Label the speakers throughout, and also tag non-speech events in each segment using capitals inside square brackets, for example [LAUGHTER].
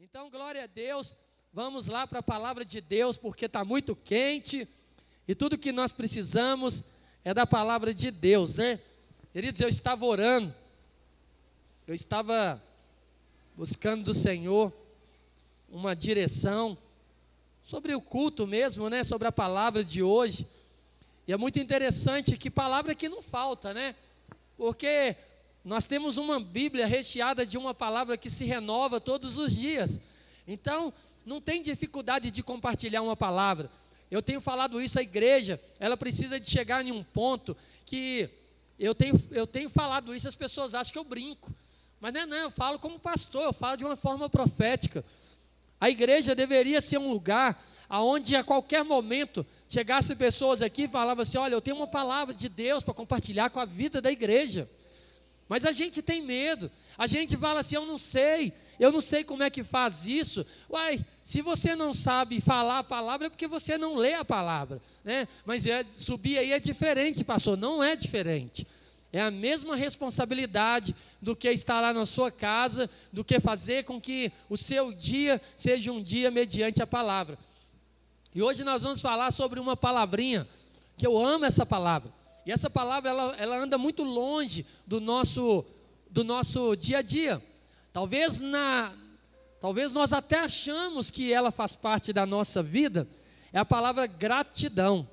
Speaker 1: Então, glória a Deus. Vamos lá para a palavra de Deus, porque está muito quente. E tudo que nós precisamos é da palavra de Deus, né? Queridos, eu estava orando. Eu estava buscando do Senhor uma direção sobre o culto mesmo, né? Sobre a palavra de hoje. E é muito interessante que palavra que não falta, né? Porque nós temos uma Bíblia recheada de uma palavra que se renova todos os dias. Então, não tem dificuldade de compartilhar uma palavra. Eu tenho falado isso à igreja, ela precisa de chegar em um ponto que eu tenho, eu tenho falado isso, as pessoas acham que eu brinco. Mas não é não, eu falo como pastor, eu falo de uma forma profética. A igreja deveria ser um lugar aonde a qualquer momento chegasse pessoas aqui e falavam assim: olha, eu tenho uma palavra de Deus para compartilhar com a vida da igreja. Mas a gente tem medo. A gente fala assim: eu não sei, eu não sei como é que faz isso. Uai, se você não sabe falar a palavra, é porque você não lê a palavra. Né? Mas é, subir aí é diferente, pastor. Não é diferente. É a mesma responsabilidade do que estar lá na sua casa, do que fazer com que o seu dia seja um dia mediante a palavra. E hoje nós vamos falar sobre uma palavrinha, que eu amo essa palavra. E essa palavra ela, ela anda muito longe do nosso do nosso dia a dia. Talvez na talvez nós até achamos que ela faz parte da nossa vida. É a palavra gratidão.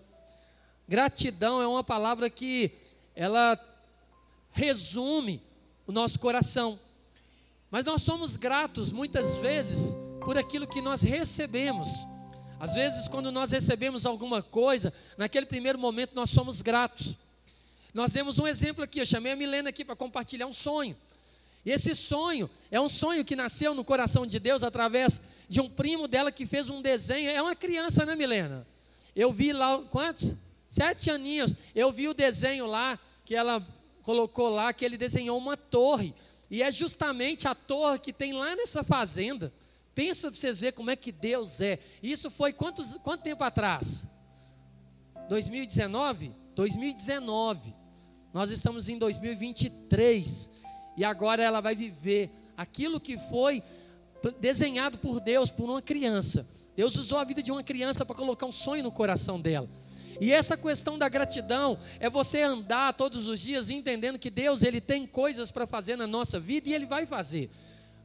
Speaker 1: Gratidão é uma palavra que ela resume o nosso coração. Mas nós somos gratos muitas vezes por aquilo que nós recebemos. Às vezes, quando nós recebemos alguma coisa, naquele primeiro momento nós somos gratos. Nós demos um exemplo aqui, eu chamei a Milena aqui para compartilhar um sonho. E esse sonho é um sonho que nasceu no coração de Deus através de um primo dela que fez um desenho. É uma criança, né, Milena? Eu vi lá, quantos? Sete aninhos. Eu vi o desenho lá, que ela colocou lá, que ele desenhou uma torre. E é justamente a torre que tem lá nessa fazenda. Pensa para vocês verem como é que Deus é. Isso foi quantos, quanto tempo atrás? 2019? 2019. Nós estamos em 2023. E agora ela vai viver aquilo que foi desenhado por Deus, por uma criança. Deus usou a vida de uma criança para colocar um sonho no coração dela. E essa questão da gratidão é você andar todos os dias entendendo que Deus ele tem coisas para fazer na nossa vida e ele vai fazer.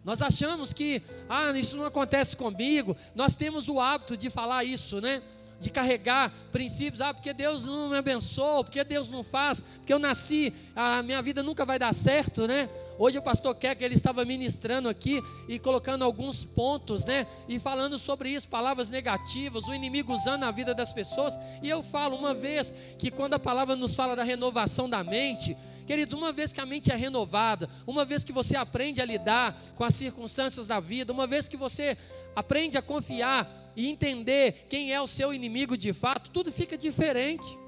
Speaker 1: Nós achamos que, ah, isso não acontece comigo. Nós temos o hábito de falar isso, né? De carregar princípios, ah, porque Deus não me abençoou, porque Deus não faz, porque eu nasci, a minha vida nunca vai dar certo, né? Hoje o pastor Keck, ele estava ministrando aqui e colocando alguns pontos, né? E falando sobre isso, palavras negativas, o inimigo usando a vida das pessoas. E eu falo uma vez que quando a palavra nos fala da renovação da mente, Querido, uma vez que a mente é renovada, uma vez que você aprende a lidar com as circunstâncias da vida, uma vez que você aprende a confiar e entender quem é o seu inimigo de fato, tudo fica diferente.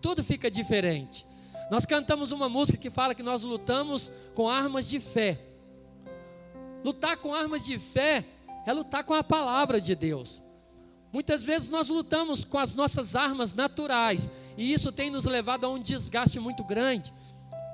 Speaker 1: Tudo fica diferente. Nós cantamos uma música que fala que nós lutamos com armas de fé. Lutar com armas de fé é lutar com a palavra de Deus. Muitas vezes nós lutamos com as nossas armas naturais, e isso tem nos levado a um desgaste muito grande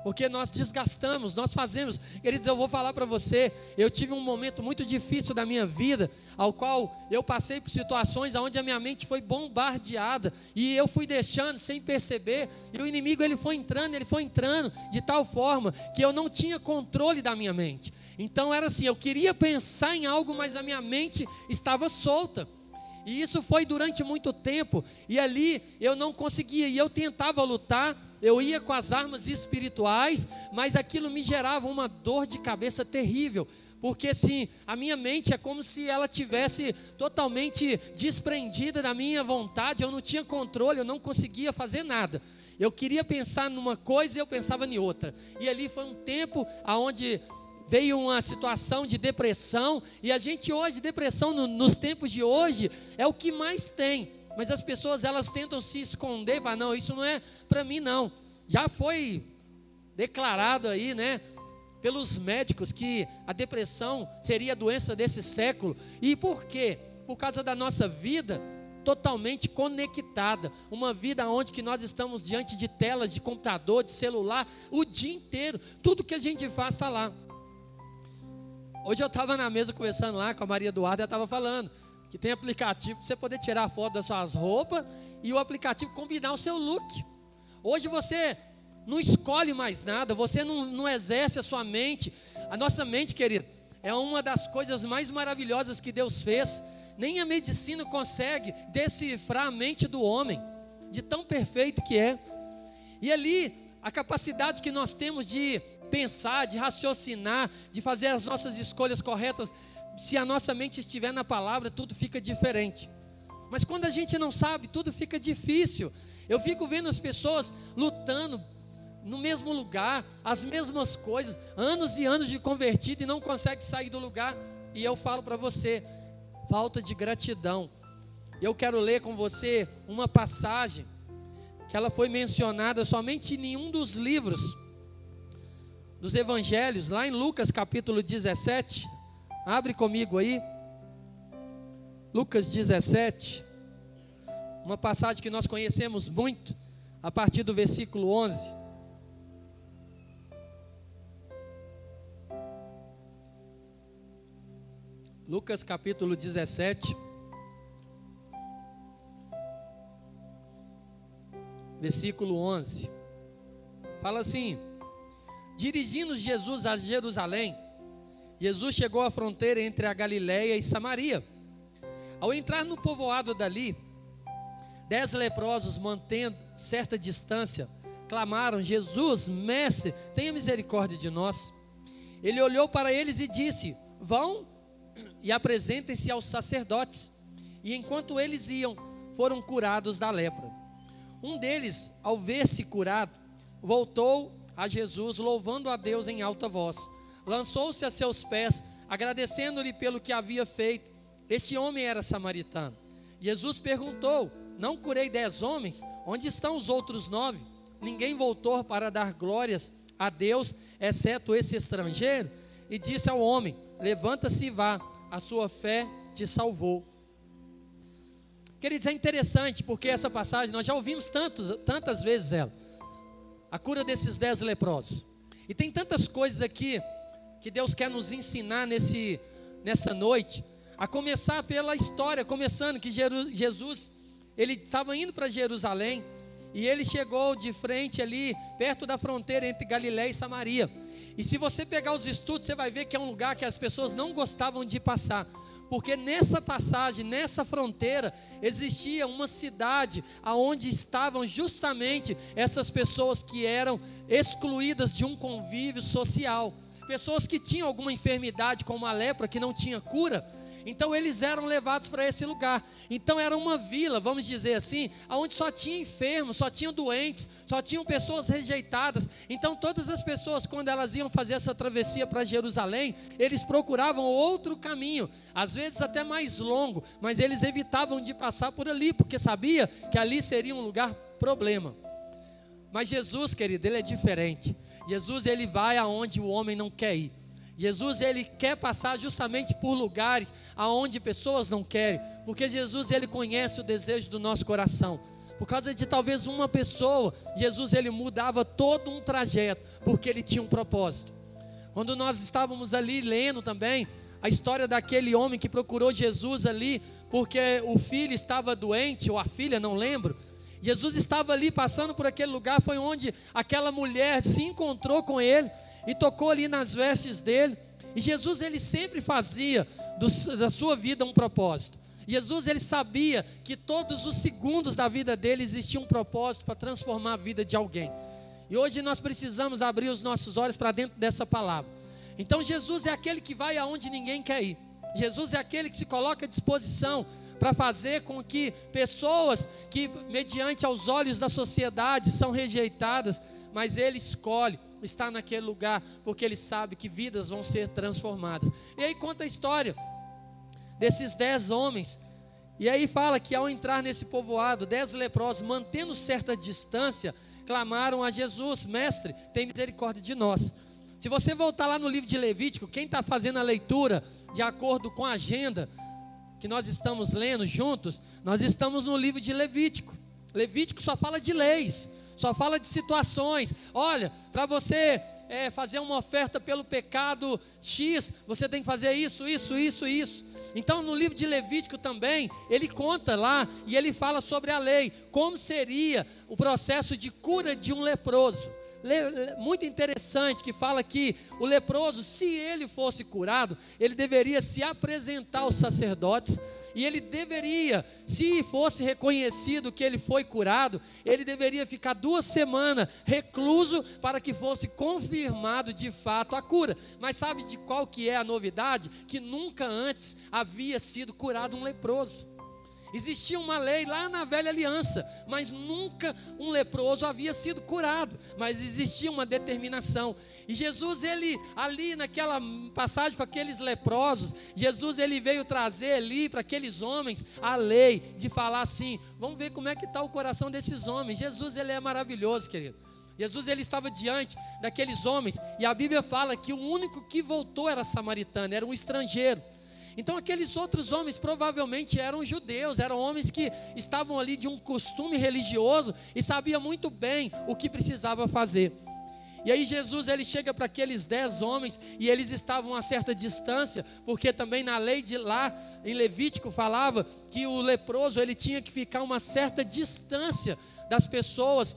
Speaker 1: porque nós desgastamos, nós fazemos. Queridos, eu vou falar para você, eu tive um momento muito difícil da minha vida, ao qual eu passei por situações onde a minha mente foi bombardeada e eu fui deixando sem perceber, e o inimigo ele foi entrando, ele foi entrando de tal forma que eu não tinha controle da minha mente. Então era assim, eu queria pensar em algo, mas a minha mente estava solta. E isso foi durante muito tempo. E ali eu não conseguia. E eu tentava lutar, eu ia com as armas espirituais, mas aquilo me gerava uma dor de cabeça terrível. Porque assim, a minha mente é como se ela tivesse totalmente desprendida da minha vontade, eu não tinha controle, eu não conseguia fazer nada. Eu queria pensar numa coisa e eu pensava em outra. E ali foi um tempo aonde veio uma situação de depressão, e a gente hoje, depressão no, nos tempos de hoje, é o que mais tem. Mas as pessoas elas tentam se esconder, falar, não, isso não é para mim não. Já foi declarado aí, né, pelos médicos que a depressão seria a doença desse século. E por quê? Por causa da nossa vida totalmente conectada, uma vida onde que nós estamos diante de telas de computador, de celular, o dia inteiro. Tudo que a gente faz está lá. Hoje eu estava na mesa conversando lá com a Maria Eduarda, ela estava falando que tem aplicativo para você poder tirar foto das suas roupas e o aplicativo combinar o seu look. Hoje você não escolhe mais nada, você não, não exerce a sua mente. A nossa mente, querido, é uma das coisas mais maravilhosas que Deus fez. Nem a medicina consegue decifrar a mente do homem, de tão perfeito que é. E ali, a capacidade que nós temos de pensar, de raciocinar, de fazer as nossas escolhas corretas, se a nossa mente estiver na palavra, tudo fica diferente. Mas quando a gente não sabe, tudo fica difícil. Eu fico vendo as pessoas lutando no mesmo lugar, as mesmas coisas, anos e anos de convertido e não consegue sair do lugar. E eu falo para você, falta de gratidão. Eu quero ler com você uma passagem que ela foi mencionada somente em nenhum dos livros dos evangelhos, lá em Lucas capítulo 17. Abre comigo aí. Lucas 17. Uma passagem que nós conhecemos muito, a partir do versículo 11. Lucas capítulo 17. Versículo 11. Fala assim: Dirigindo Jesus a Jerusalém, Jesus chegou à fronteira entre a Galiléia e Samaria. Ao entrar no povoado dali, dez leprosos, mantendo certa distância, clamaram: Jesus, mestre, tenha misericórdia de nós. Ele olhou para eles e disse: Vão e apresentem-se aos sacerdotes. E enquanto eles iam, foram curados da lepra. Um deles, ao ver-se curado, voltou a Jesus, louvando a Deus em alta voz. Lançou-se a seus pés, agradecendo-lhe pelo que havia feito. Este homem era samaritano. Jesus perguntou: Não curei dez homens? Onde estão os outros nove? Ninguém voltou para dar glórias a Deus, exceto esse estrangeiro? E disse ao homem: Levanta-se e vá, a sua fé te salvou. Queridos, é interessante porque essa passagem nós já ouvimos tantos, tantas vezes ela. A cura desses dez leprosos. E tem tantas coisas aqui que Deus quer nos ensinar nesse, nessa noite. A começar pela história, começando que Jesus, ele estava indo para Jerusalém e ele chegou de frente ali, perto da fronteira entre Galiléia e Samaria. E se você pegar os estudos, você vai ver que é um lugar que as pessoas não gostavam de passar. Porque nessa passagem, nessa fronteira, existia uma cidade aonde estavam justamente essas pessoas que eram excluídas de um convívio social. Pessoas que tinham alguma enfermidade, como a lepra, que não tinha cura, então eles eram levados para esse lugar. Então era uma vila, vamos dizer assim, onde só tinha enfermos, só tinham doentes, só tinham pessoas rejeitadas. Então todas as pessoas, quando elas iam fazer essa travessia para Jerusalém, eles procuravam outro caminho, às vezes até mais longo, mas eles evitavam de passar por ali, porque sabia que ali seria um lugar problema. Mas Jesus, querido, ele é diferente. Jesus ele vai aonde o homem não quer ir. Jesus ele quer passar justamente por lugares aonde pessoas não querem, porque Jesus ele conhece o desejo do nosso coração. Por causa de talvez uma pessoa, Jesus ele mudava todo um trajeto, porque ele tinha um propósito. Quando nós estávamos ali lendo também a história daquele homem que procurou Jesus ali, porque o filho estava doente, ou a filha, não lembro. Jesus estava ali passando por aquele lugar, foi onde aquela mulher se encontrou com ele e tocou ali nas vestes dele. E Jesus ele sempre fazia do, da sua vida um propósito. Jesus ele sabia que todos os segundos da vida dele existia um propósito para transformar a vida de alguém. E hoje nós precisamos abrir os nossos olhos para dentro dessa palavra. Então Jesus é aquele que vai aonde ninguém quer ir. Jesus é aquele que se coloca à disposição para fazer com que pessoas que mediante aos olhos da sociedade são rejeitadas, mas ele escolhe está naquele lugar, porque ele sabe que vidas vão ser transformadas. E aí conta a história desses dez homens. E aí fala que ao entrar nesse povoado, dez leprosos, mantendo certa distância, clamaram a Jesus: Mestre, tem misericórdia de nós. Se você voltar lá no livro de Levítico, quem está fazendo a leitura de acordo com a agenda que nós estamos lendo juntos, nós estamos no livro de Levítico. Levítico só fala de leis só fala de situações. Olha, para você é, fazer uma oferta pelo pecado X, você tem que fazer isso, isso, isso, isso. Então, no livro de Levítico também, ele conta lá e ele fala sobre a lei, como seria o processo de cura de um leproso muito interessante que fala que o leproso, se ele fosse curado, ele deveria se apresentar aos sacerdotes e ele deveria, se fosse reconhecido que ele foi curado, ele deveria ficar duas semanas recluso para que fosse confirmado de fato a cura. Mas sabe de qual que é a novidade? Que nunca antes havia sido curado um leproso. Existia uma lei lá na velha aliança, mas nunca um leproso havia sido curado, mas existia uma determinação. E Jesus, ele ali naquela passagem para aqueles leprosos, Jesus ele veio trazer ali para aqueles homens a lei de falar assim: vamos ver como é que está o coração desses homens. Jesus ele é maravilhoso, querido. Jesus ele estava diante daqueles homens e a Bíblia fala que o único que voltou era samaritano, era um estrangeiro. Então aqueles outros homens provavelmente eram judeus, eram homens que estavam ali de um costume religioso e sabiam muito bem o que precisava fazer. E aí Jesus ele chega para aqueles dez homens e eles estavam a certa distância, porque também na lei de lá em Levítico falava que o leproso ele tinha que ficar uma certa distância das pessoas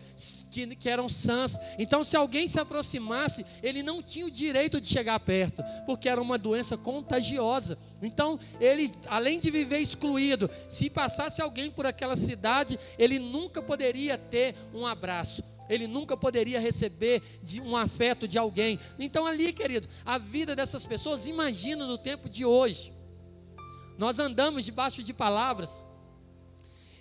Speaker 1: que, que eram sãs. Então, se alguém se aproximasse, ele não tinha o direito de chegar perto, porque era uma doença contagiosa. Então, ele, além de viver excluído, se passasse alguém por aquela cidade, ele nunca poderia ter um abraço ele nunca poderia receber de um afeto de alguém. Então, ali, querido, a vida dessas pessoas, imagina no tempo de hoje. Nós andamos debaixo de palavras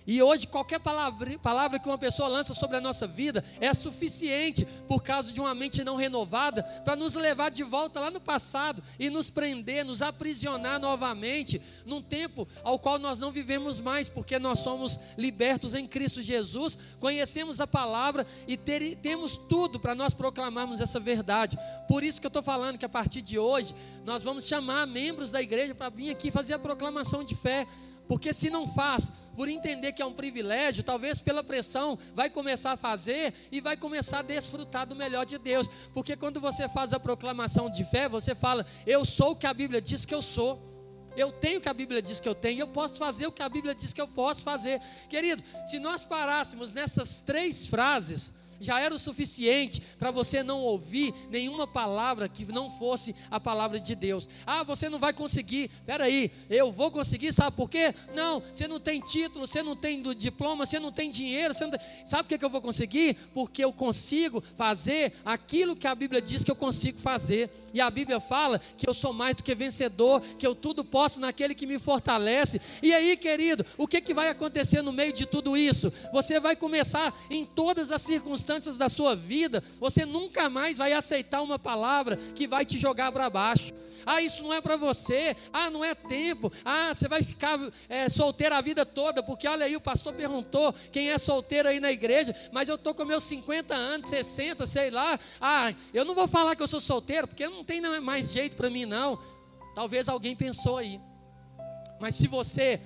Speaker 1: e hoje, qualquer palavra, palavra que uma pessoa lança sobre a nossa vida é suficiente, por causa de uma mente não renovada, para nos levar de volta lá no passado e nos prender, nos aprisionar novamente, num tempo ao qual nós não vivemos mais, porque nós somos libertos em Cristo Jesus, conhecemos a palavra e ter, temos tudo para nós proclamarmos essa verdade. Por isso que eu estou falando que a partir de hoje, nós vamos chamar membros da igreja para vir aqui fazer a proclamação de fé. Porque se não faz, por entender que é um privilégio, talvez pela pressão, vai começar a fazer e vai começar a desfrutar do melhor de Deus. Porque quando você faz a proclamação de fé, você fala: Eu sou o que a Bíblia diz que eu sou. Eu tenho o que a Bíblia diz que eu tenho, eu posso fazer o que a Bíblia diz que eu posso fazer. Querido, se nós parássemos nessas três frases, já era o suficiente para você não ouvir nenhuma palavra que não fosse a palavra de Deus. Ah, você não vai conseguir. Espera aí, eu vou conseguir, sabe por quê? Não, você não tem título, você não tem diploma, você não tem dinheiro, você não tem... sabe por que, que eu vou conseguir? Porque eu consigo fazer aquilo que a Bíblia diz que eu consigo fazer. E a Bíblia fala que eu sou mais do que vencedor, que eu tudo posso naquele que me fortalece. E aí, querido, o que, que vai acontecer no meio de tudo isso? Você vai começar em todas as circunstâncias da sua vida, você nunca mais vai aceitar uma palavra que vai te jogar para baixo. Ah, isso não é para você. Ah, não é tempo. Ah, você vai ficar é, solteiro a vida toda, porque olha aí, o pastor perguntou quem é solteiro aí na igreja, mas eu estou com meus 50 anos, 60, sei lá. Ah, eu não vou falar que eu sou solteiro, porque não tem mais jeito para mim, não. Talvez alguém pensou aí. Mas se você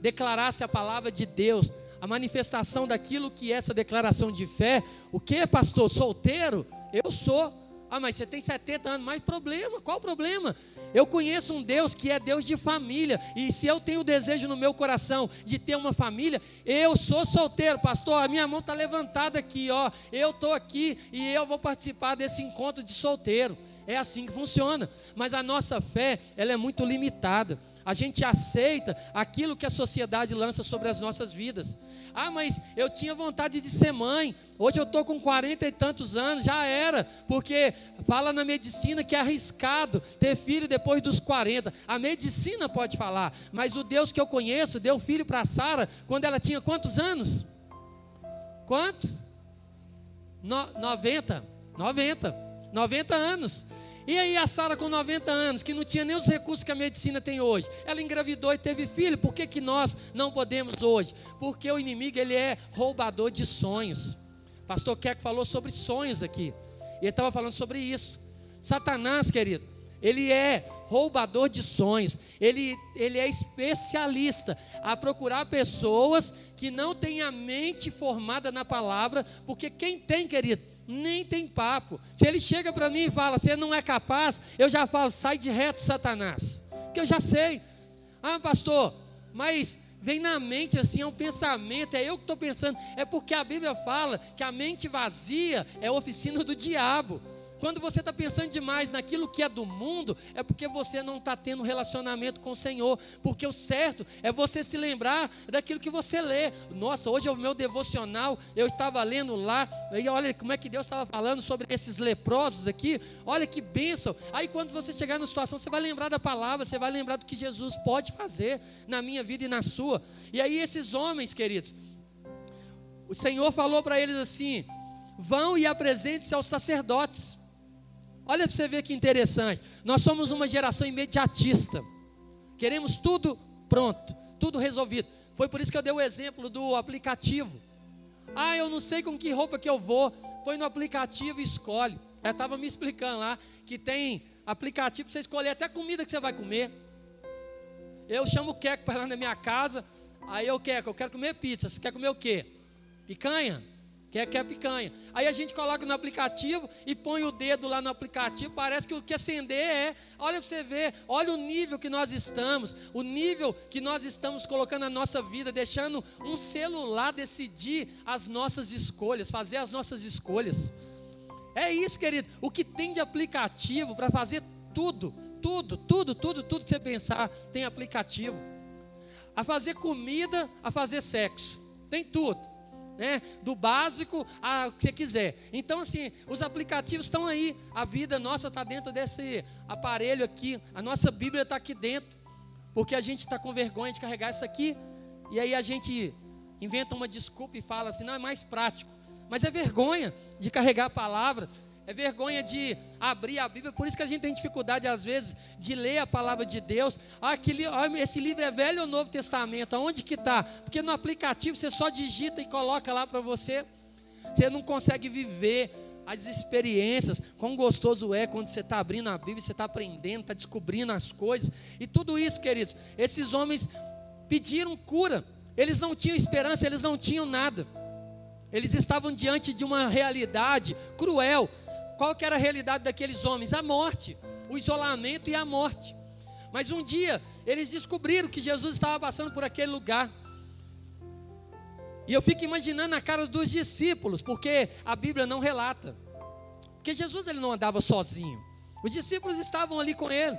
Speaker 1: declarasse a palavra de Deus, a manifestação daquilo que é essa declaração de fé. O que, pastor? Solteiro? Eu sou. Ah, mas você tem 70 anos, mais problema, qual o problema? Eu conheço um Deus que é Deus de família, e se eu tenho o desejo no meu coração de ter uma família, eu sou solteiro, pastor. A minha mão está levantada aqui, ó. Eu estou aqui e eu vou participar desse encontro de solteiro. É assim que funciona. Mas a nossa fé, ela é muito limitada. A gente aceita aquilo que a sociedade lança sobre as nossas vidas. Ah, mas eu tinha vontade de ser mãe. Hoje eu estou com 40 e tantos anos, já era. Porque fala na medicina que é arriscado ter filho depois dos 40. A medicina pode falar, mas o Deus que eu conheço deu filho para Sara quando ela tinha quantos anos? Quantos? No, 90. 90. 90 anos. E aí a Sara com 90 anos, que não tinha nem os recursos que a medicina tem hoje, ela engravidou e teve filho. Por que, que nós não podemos hoje? Porque o inimigo ele é roubador de sonhos. Pastor Keck falou sobre sonhos aqui. Ele estava falando sobre isso. Satanás, querido, ele é roubador de sonhos. Ele, ele é especialista a procurar pessoas que não têm a mente formada na palavra, porque quem tem, querido, nem tem papo. Se ele chega para mim e fala, você não é capaz, eu já falo, sai de reto, Satanás. Porque eu já sei. Ah, pastor, mas vem na mente assim, é um pensamento, é eu que estou pensando. É porque a Bíblia fala que a mente vazia é a oficina do diabo. Quando você está pensando demais naquilo que é do mundo, é porque você não está tendo relacionamento com o Senhor. Porque o certo é você se lembrar daquilo que você lê. Nossa, hoje é o meu devocional, eu estava lendo lá, e olha como é que Deus estava falando sobre esses leprosos aqui. Olha que bênção. Aí quando você chegar na situação, você vai lembrar da palavra, você vai lembrar do que Jesus pode fazer na minha vida e na sua. E aí esses homens, queridos, o Senhor falou para eles assim: vão e apresente-se aos sacerdotes. Olha para você ver que interessante. Nós somos uma geração imediatista. Queremos tudo pronto, tudo resolvido. Foi por isso que eu dei o exemplo do aplicativo. Ah, eu não sei com que roupa que eu vou. Põe no aplicativo e escolhe. Ela estava me explicando lá que tem aplicativo para você escolher até a comida que você vai comer. Eu chamo o Queco para lá na minha casa. Aí eu quero, eu quero comer pizza. Você quer comer o quê? Picanha? Quer, quer picanha. Aí a gente coloca no aplicativo e põe o dedo lá no aplicativo. Parece que o que acender é. Olha para você ver, olha o nível que nós estamos, o nível que nós estamos colocando na nossa vida, deixando um celular decidir as nossas escolhas, fazer as nossas escolhas. É isso, querido. O que tem de aplicativo para fazer tudo, tudo, tudo, tudo, tudo que você pensar, tem aplicativo. A fazer comida, a fazer sexo. Tem tudo né? Do básico ao que você quiser. Então, assim, os aplicativos estão aí. A vida nossa está dentro desse aparelho aqui. A nossa Bíblia está aqui dentro. Porque a gente está com vergonha de carregar isso aqui. E aí a gente inventa uma desculpa e fala assim: não, é mais prático. Mas é vergonha de carregar a palavra é vergonha de abrir a Bíblia, por isso que a gente tem dificuldade às vezes de ler a palavra de Deus. Ah, que li, ah, esse livro é velho ou Novo Testamento? Aonde que está? Porque no aplicativo você só digita e coloca lá para você. Você não consegue viver as experiências, quão gostoso é quando você está abrindo a Bíblia, você está aprendendo, está descobrindo as coisas. E tudo isso, queridos, esses homens pediram cura. Eles não tinham esperança, eles não tinham nada. Eles estavam diante de uma realidade cruel qual que era a realidade daqueles homens? A morte, o isolamento e a morte. Mas um dia eles descobriram que Jesus estava passando por aquele lugar. E eu fico imaginando a cara dos discípulos, porque a Bíblia não relata. Porque Jesus ele não andava sozinho. Os discípulos estavam ali com ele.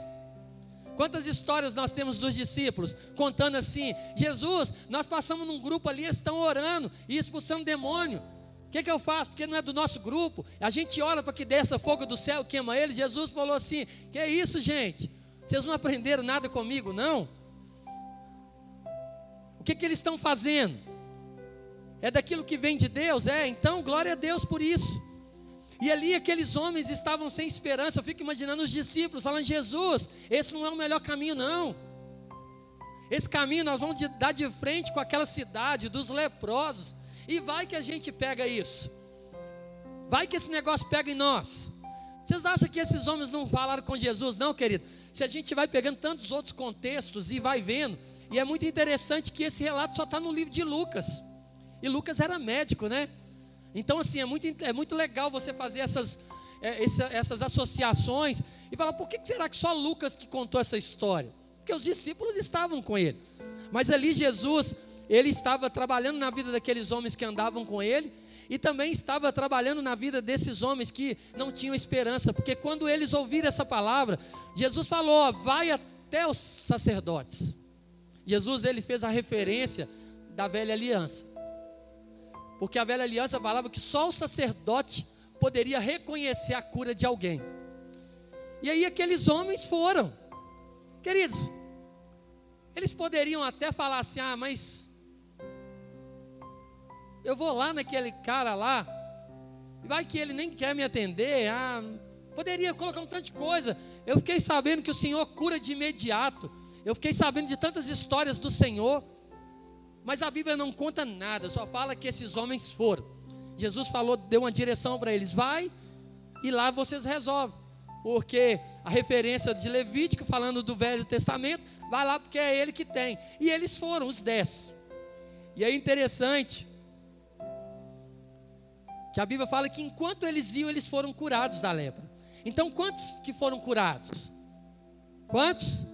Speaker 1: Quantas histórias nós temos dos discípulos contando assim: Jesus, nós passamos num grupo ali, estão orando e expulsando demônio. O que, que, eu faço? Porque não é do nosso grupo. A gente ora para que desça fogo do céu, queima ele. Jesus falou assim: Que é isso, gente? Vocês não aprenderam nada comigo, não? O que, que eles estão fazendo? É daquilo que vem de Deus? É, então glória a Deus por isso. E ali aqueles homens estavam sem esperança. Eu fico imaginando os discípulos falando: Jesus, esse não é o melhor caminho, não. Esse caminho nós vamos dar de frente com aquela cidade dos leprosos. E vai que a gente pega isso. Vai que esse negócio pega em nós. Vocês acham que esses homens não falaram com Jesus, não, querido? Se a gente vai pegando tantos outros contextos e vai vendo, e é muito interessante que esse relato só está no livro de Lucas. E Lucas era médico, né? Então, assim, é muito, é muito legal você fazer essas, é, essa, essas associações e falar, por que será que só Lucas que contou essa história? Porque os discípulos estavam com ele. Mas ali Jesus ele estava trabalhando na vida daqueles homens que andavam com ele e também estava trabalhando na vida desses homens que não tinham esperança, porque quando eles ouviram essa palavra, Jesus falou: vai até os sacerdotes. Jesus ele fez a referência da velha aliança, porque a velha aliança falava que só o sacerdote poderia reconhecer a cura de alguém. E aí aqueles homens foram, queridos, eles poderiam até falar assim: ah, mas eu vou lá naquele cara lá, vai que ele nem quer me atender, ah, poderia colocar um tanto de coisa. Eu fiquei sabendo que o Senhor cura de imediato. Eu fiquei sabendo de tantas histórias do Senhor. Mas a Bíblia não conta nada, só fala que esses homens foram. Jesus falou, deu uma direção para eles: vai e lá vocês resolvem. porque a referência de Levítico, falando do Velho Testamento, vai lá porque é ele que tem. E eles foram, os dez. E é interessante que a Bíblia fala que enquanto eles iam, eles foram curados da lepra. Então, quantos que foram curados? Quantos?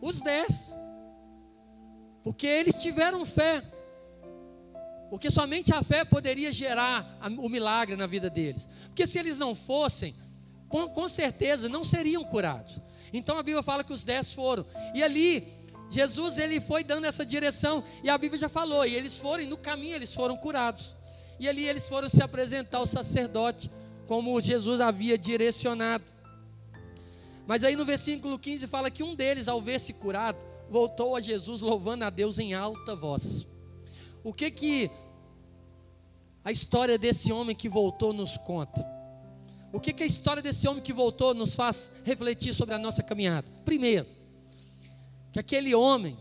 Speaker 1: Os dez. Porque eles tiveram fé. Porque somente a fé poderia gerar o milagre na vida deles. Porque se eles não fossem, com certeza não seriam curados. Então a Bíblia fala que os dez foram. E ali, Jesus ele foi dando essa direção. E a Bíblia já falou. E eles foram, e no caminho eles foram curados. E ali eles foram se apresentar ao sacerdote, como Jesus havia direcionado. Mas aí no versículo 15 fala que um deles, ao ver-se curado, voltou a Jesus louvando a Deus em alta voz. O que que a história desse homem que voltou nos conta? O que que a história desse homem que voltou nos faz refletir sobre a nossa caminhada? Primeiro, que aquele homem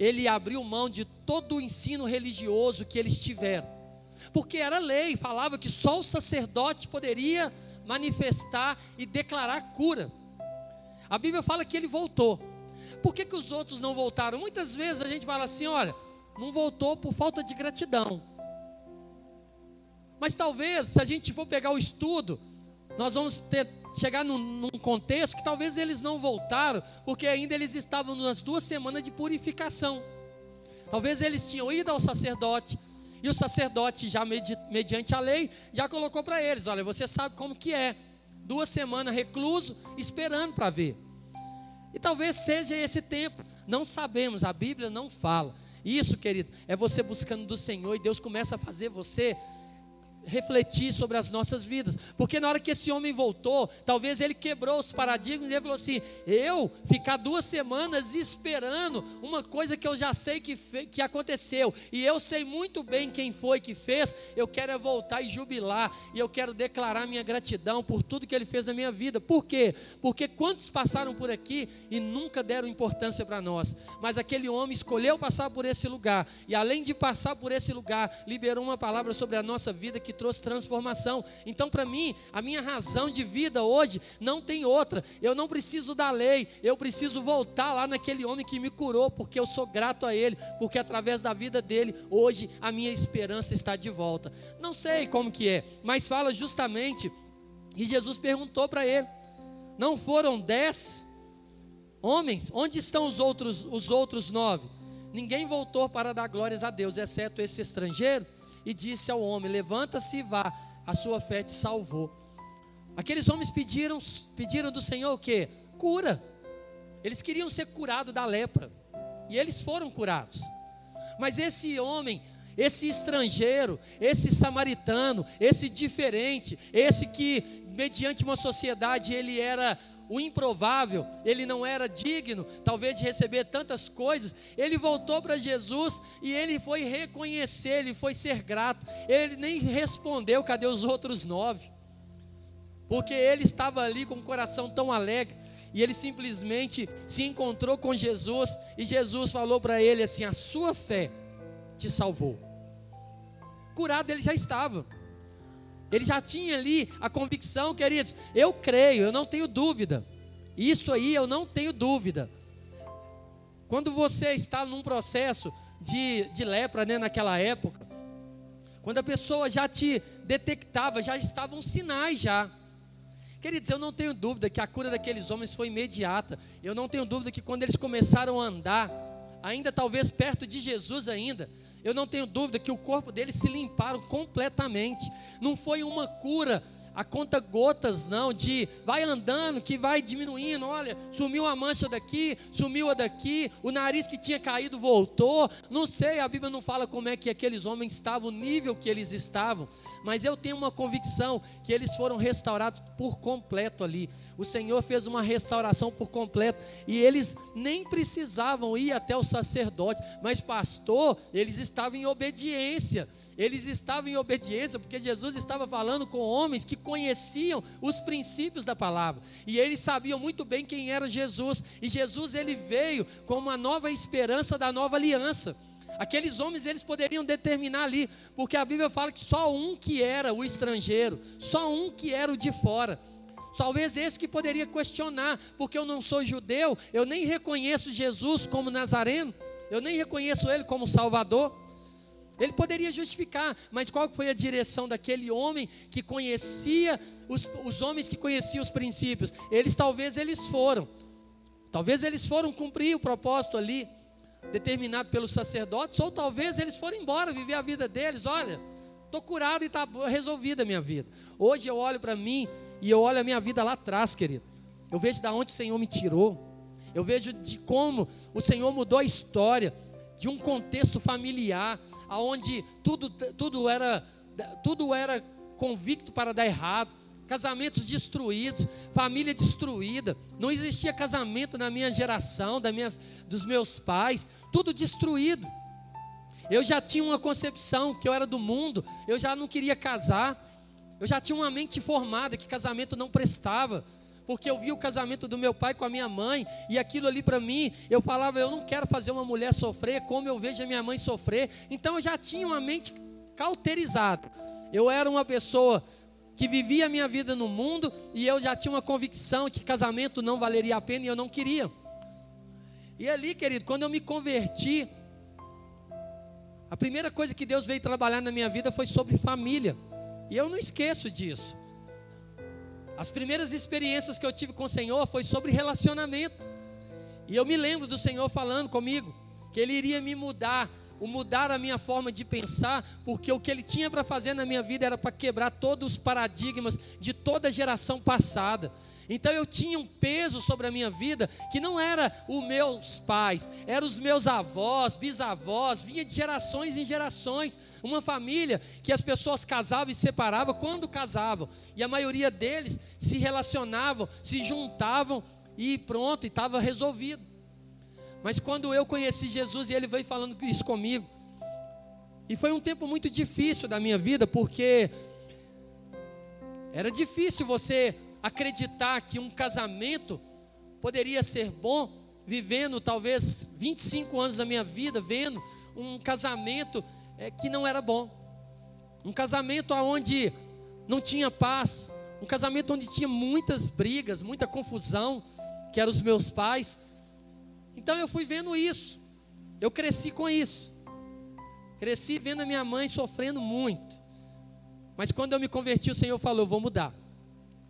Speaker 1: ele abriu mão de todo o ensino religioso que eles tiveram. Porque era lei, falava que só o sacerdote poderia manifestar e declarar cura. A Bíblia fala que ele voltou. Por que, que os outros não voltaram? Muitas vezes a gente fala assim: olha, não voltou por falta de gratidão. Mas talvez, se a gente for pegar o estudo, nós vamos ter, chegar num, num, contexto que talvez eles não voltaram, porque ainda eles estavam nas duas semanas de purificação. Talvez eles tinham ido ao sacerdote, e o sacerdote, já medi, mediante a lei, já colocou para eles: olha, você sabe como que é. Duas semanas recluso, esperando para ver. E talvez seja esse tempo, não sabemos, a Bíblia não fala. Isso, querido, é você buscando do Senhor e Deus começa a fazer você refletir sobre as nossas vidas, porque na hora que esse homem voltou, talvez ele quebrou os paradigmas e ele falou assim: eu ficar duas semanas esperando uma coisa que eu já sei que, que aconteceu, e eu sei muito bem quem foi que fez, eu quero é voltar e jubilar, e eu quero declarar minha gratidão por tudo que ele fez na minha vida, por quê? Porque quantos passaram por aqui e nunca deram importância para nós, mas aquele homem escolheu passar por esse lugar, e além de passar por esse lugar, liberou uma palavra sobre a nossa vida que que trouxe transformação. Então, para mim, a minha razão de vida hoje não tem outra. Eu não preciso da lei, eu preciso voltar lá naquele homem que me curou, porque eu sou grato a ele, porque através da vida dele, hoje a minha esperança está de volta. Não sei como que é, mas fala justamente e Jesus perguntou para ele: Não foram dez homens? Onde estão os outros, os outros nove? Ninguém voltou para dar glórias a Deus, exceto esse estrangeiro e disse ao homem: Levanta-se e vá, a sua fé te salvou. Aqueles homens pediram, pediram do Senhor o que? Cura. Eles queriam ser curados da lepra. E eles foram curados. Mas esse homem, esse estrangeiro, esse samaritano, esse diferente, esse que, mediante uma sociedade, ele era o improvável, ele não era digno, talvez, de receber tantas coisas. Ele voltou para Jesus e ele foi reconhecer, ele foi ser grato. Ele nem respondeu: cadê os outros nove? Porque ele estava ali com o coração tão alegre. E ele simplesmente se encontrou com Jesus e Jesus falou para ele assim: A sua fé te salvou. Curado ele já estava. Ele já tinha ali a convicção, queridos. Eu creio, eu não tenho dúvida. Isso aí eu não tenho dúvida. Quando você está num processo de, de lepra, né, naquela época, quando a pessoa já te detectava, já estavam sinais já. Queridos, eu não tenho dúvida que a cura daqueles homens foi imediata. Eu não tenho dúvida que quando eles começaram a andar, ainda talvez perto de Jesus ainda, eu não tenho dúvida que o corpo deles se limparam completamente. Não foi uma cura a conta gotas não, de vai andando que vai diminuindo, olha, sumiu a mancha daqui, sumiu a daqui, o nariz que tinha caído voltou, não sei, a Bíblia não fala como é que aqueles homens estavam, o nível que eles estavam, mas eu tenho uma convicção que eles foram restaurados por completo ali, o Senhor fez uma restauração por completo, e eles nem precisavam ir até o sacerdote, mas pastor, eles estavam em obediência, eles estavam em obediência, porque Jesus estava falando com homens que conheciam os princípios da palavra. E eles sabiam muito bem quem era Jesus. E Jesus ele veio com uma nova esperança da nova aliança. Aqueles homens eles poderiam determinar ali, porque a Bíblia fala que só um que era o estrangeiro, só um que era o de fora. Talvez esse que poderia questionar, porque eu não sou judeu, eu nem reconheço Jesus como Nazareno, eu nem reconheço ele como Salvador. Ele poderia justificar, mas qual foi a direção daquele homem que conhecia os, os homens que conheciam os princípios? Eles talvez eles foram, talvez eles foram cumprir o propósito ali determinado pelos sacerdotes, ou talvez eles foram embora viver a vida deles. Olha, estou curado e está resolvida a minha vida. Hoje eu olho para mim e eu olho a minha vida lá atrás, querido. Eu vejo de onde o Senhor me tirou. Eu vejo de como o Senhor mudou a história de um contexto familiar, aonde tudo, tudo era tudo era convicto para dar errado, casamentos destruídos, família destruída, não existia casamento na minha geração, da minhas, dos meus pais, tudo destruído. Eu já tinha uma concepção que eu era do mundo, eu já não queria casar, eu já tinha uma mente formada que casamento não prestava, porque eu vi o casamento do meu pai com a minha mãe, e aquilo ali para mim, eu falava, eu não quero fazer uma mulher sofrer como eu vejo a minha mãe sofrer. Então eu já tinha uma mente cauterizada. Eu era uma pessoa que vivia a minha vida no mundo e eu já tinha uma convicção que casamento não valeria a pena e eu não queria. E ali, querido, quando eu me converti, a primeira coisa que Deus veio trabalhar na minha vida foi sobre família. E eu não esqueço disso. As primeiras experiências que eu tive com o Senhor foi sobre relacionamento. E eu me lembro do Senhor falando comigo que Ele iria me mudar, o mudar a minha forma de pensar, porque o que Ele tinha para fazer na minha vida era para quebrar todos os paradigmas de toda a geração passada. Então eu tinha um peso sobre a minha vida que não era os meus pais, eram os meus avós, bisavós, vinha de gerações em gerações. Uma família que as pessoas casavam e separavam quando casavam, e a maioria deles se relacionavam, se juntavam e pronto, e estava resolvido. Mas quando eu conheci Jesus e ele veio falando isso comigo, e foi um tempo muito difícil da minha vida, porque era difícil você acreditar que um casamento poderia ser bom, vivendo talvez 25 anos da minha vida, vendo um casamento é, que não era bom, um casamento onde não tinha paz, um casamento onde tinha muitas brigas, muita confusão, que eram os meus pais. Então eu fui vendo isso, eu cresci com isso, cresci vendo a minha mãe sofrendo muito, mas quando eu me converti, o Senhor falou: vou mudar.